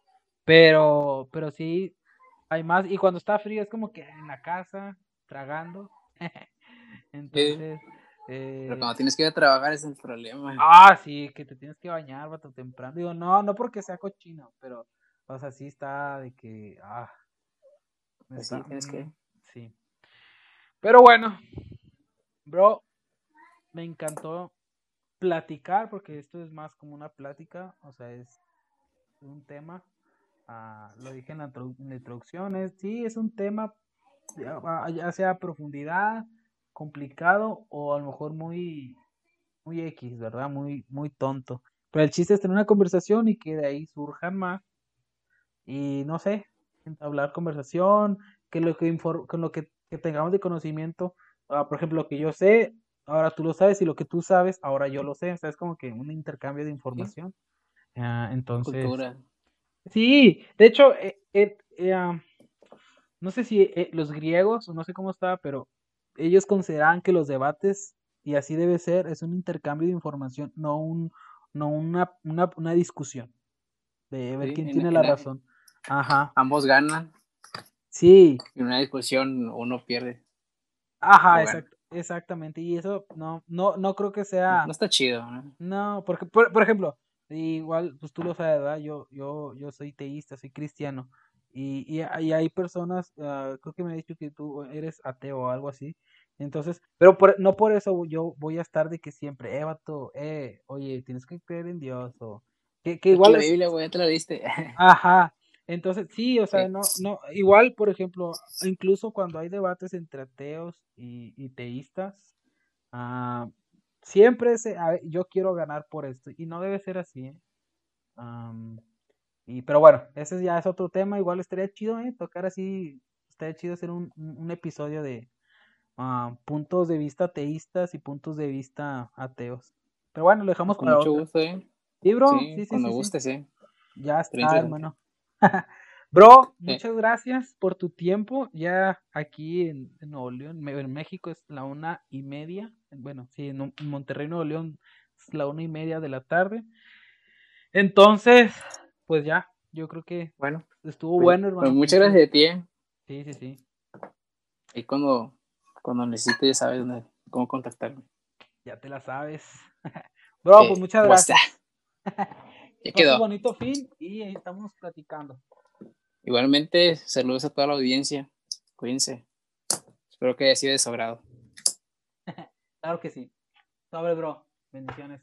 pero, pero sí hay más. Y cuando está frío es como que en la casa, tragando. Entonces. Pero cuando tienes que ir a trabajar es el problema. Ah, sí, que te tienes que bañar, vato, temprano. Digo, no, no porque sea cochino, pero, o sea, sí está de que, ah. Pues sí, tienes que. Sí. Pero bueno, bro, me encantó platicar, porque esto es más como una plática, o sea, es un tema. Ah, lo dije en la, introducción, es, sí, es un tema, ya, ya sea profundidad, complicado o a lo mejor muy, muy X, ¿verdad? Muy, muy tonto. Pero el chiste es tener una conversación y que de ahí surjan más. Y no sé, hablar conversación, que lo que, con lo que, tengamos de conocimiento, ah, por ejemplo, lo que yo sé, ahora tú lo sabes y lo que tú sabes, ahora yo lo sé. O sea, es como que un intercambio de información. Ah, entonces. Cultura. Sí, de hecho, eh, eh, eh, ah, no sé si los griegos, no sé cómo estaba, pero ellos consideraban que los debates, y así debe ser, es un intercambio de información, no, un, no una, una, una discusión de ver quién tiene la razón. Ajá. Ambos ganan. Sí. En una discusión uno pierde. Ajá, exactamente. Y eso no, no, no creo que sea. No, está chido. No, porque, por, ejemplo, igual, pues tú lo sabes, ¿verdad? Yo, yo, yo soy teísta, soy cristiano. Y, y, hay personas, ah, creo que me ha dicho que tú eres ateo o algo así. Entonces, pero no por eso yo voy a estar de que siempre, eh, vato, eh, oye, tienes que creer en Dios o que, que igual. La Biblia, güey, te la diste. Ajá. Entonces, sí, o sea, no, no, igual, por ejemplo, incluso cuando hay debates entre ateos y, y teístas, uh, siempre se, yo quiero ganar por esto, y no debe ser así, ¿eh? Y, pero bueno, ese ya es otro tema. Igual estaría chido, ¿eh? Tocar así. Estaría chido hacer un, un episodio de uh, puntos de vista teístas y puntos de vista ateos. Pero bueno, lo dejamos con mucho gusto, ¿eh? Sí, bro. Sí, sí, sí cuando guste, sí. Ya está, hermano. bro, muchas gracias por tu tiempo. Ya aquí en, Nuevo León, en México es la una y media. Bueno, sí, en Monterrey, Nuevo León es la una y media de la tarde. Entonces, pues ya, yo creo que bueno, estuvo pues, bueno, hermano. Pues muchas gracias de ti. ¿eh? Sí, sí, sí. Y cuando, cuando necesites, ya sabes dónde, cómo contactarme. Ya te la sabes. Bro, pues muchas gracias. ya quedó. bonito fin y ahí estamos platicando. Igualmente, saludos a toda la audiencia. Cuídense. Espero que haya sido de claro que sí. Sobre, bro. Bendiciones.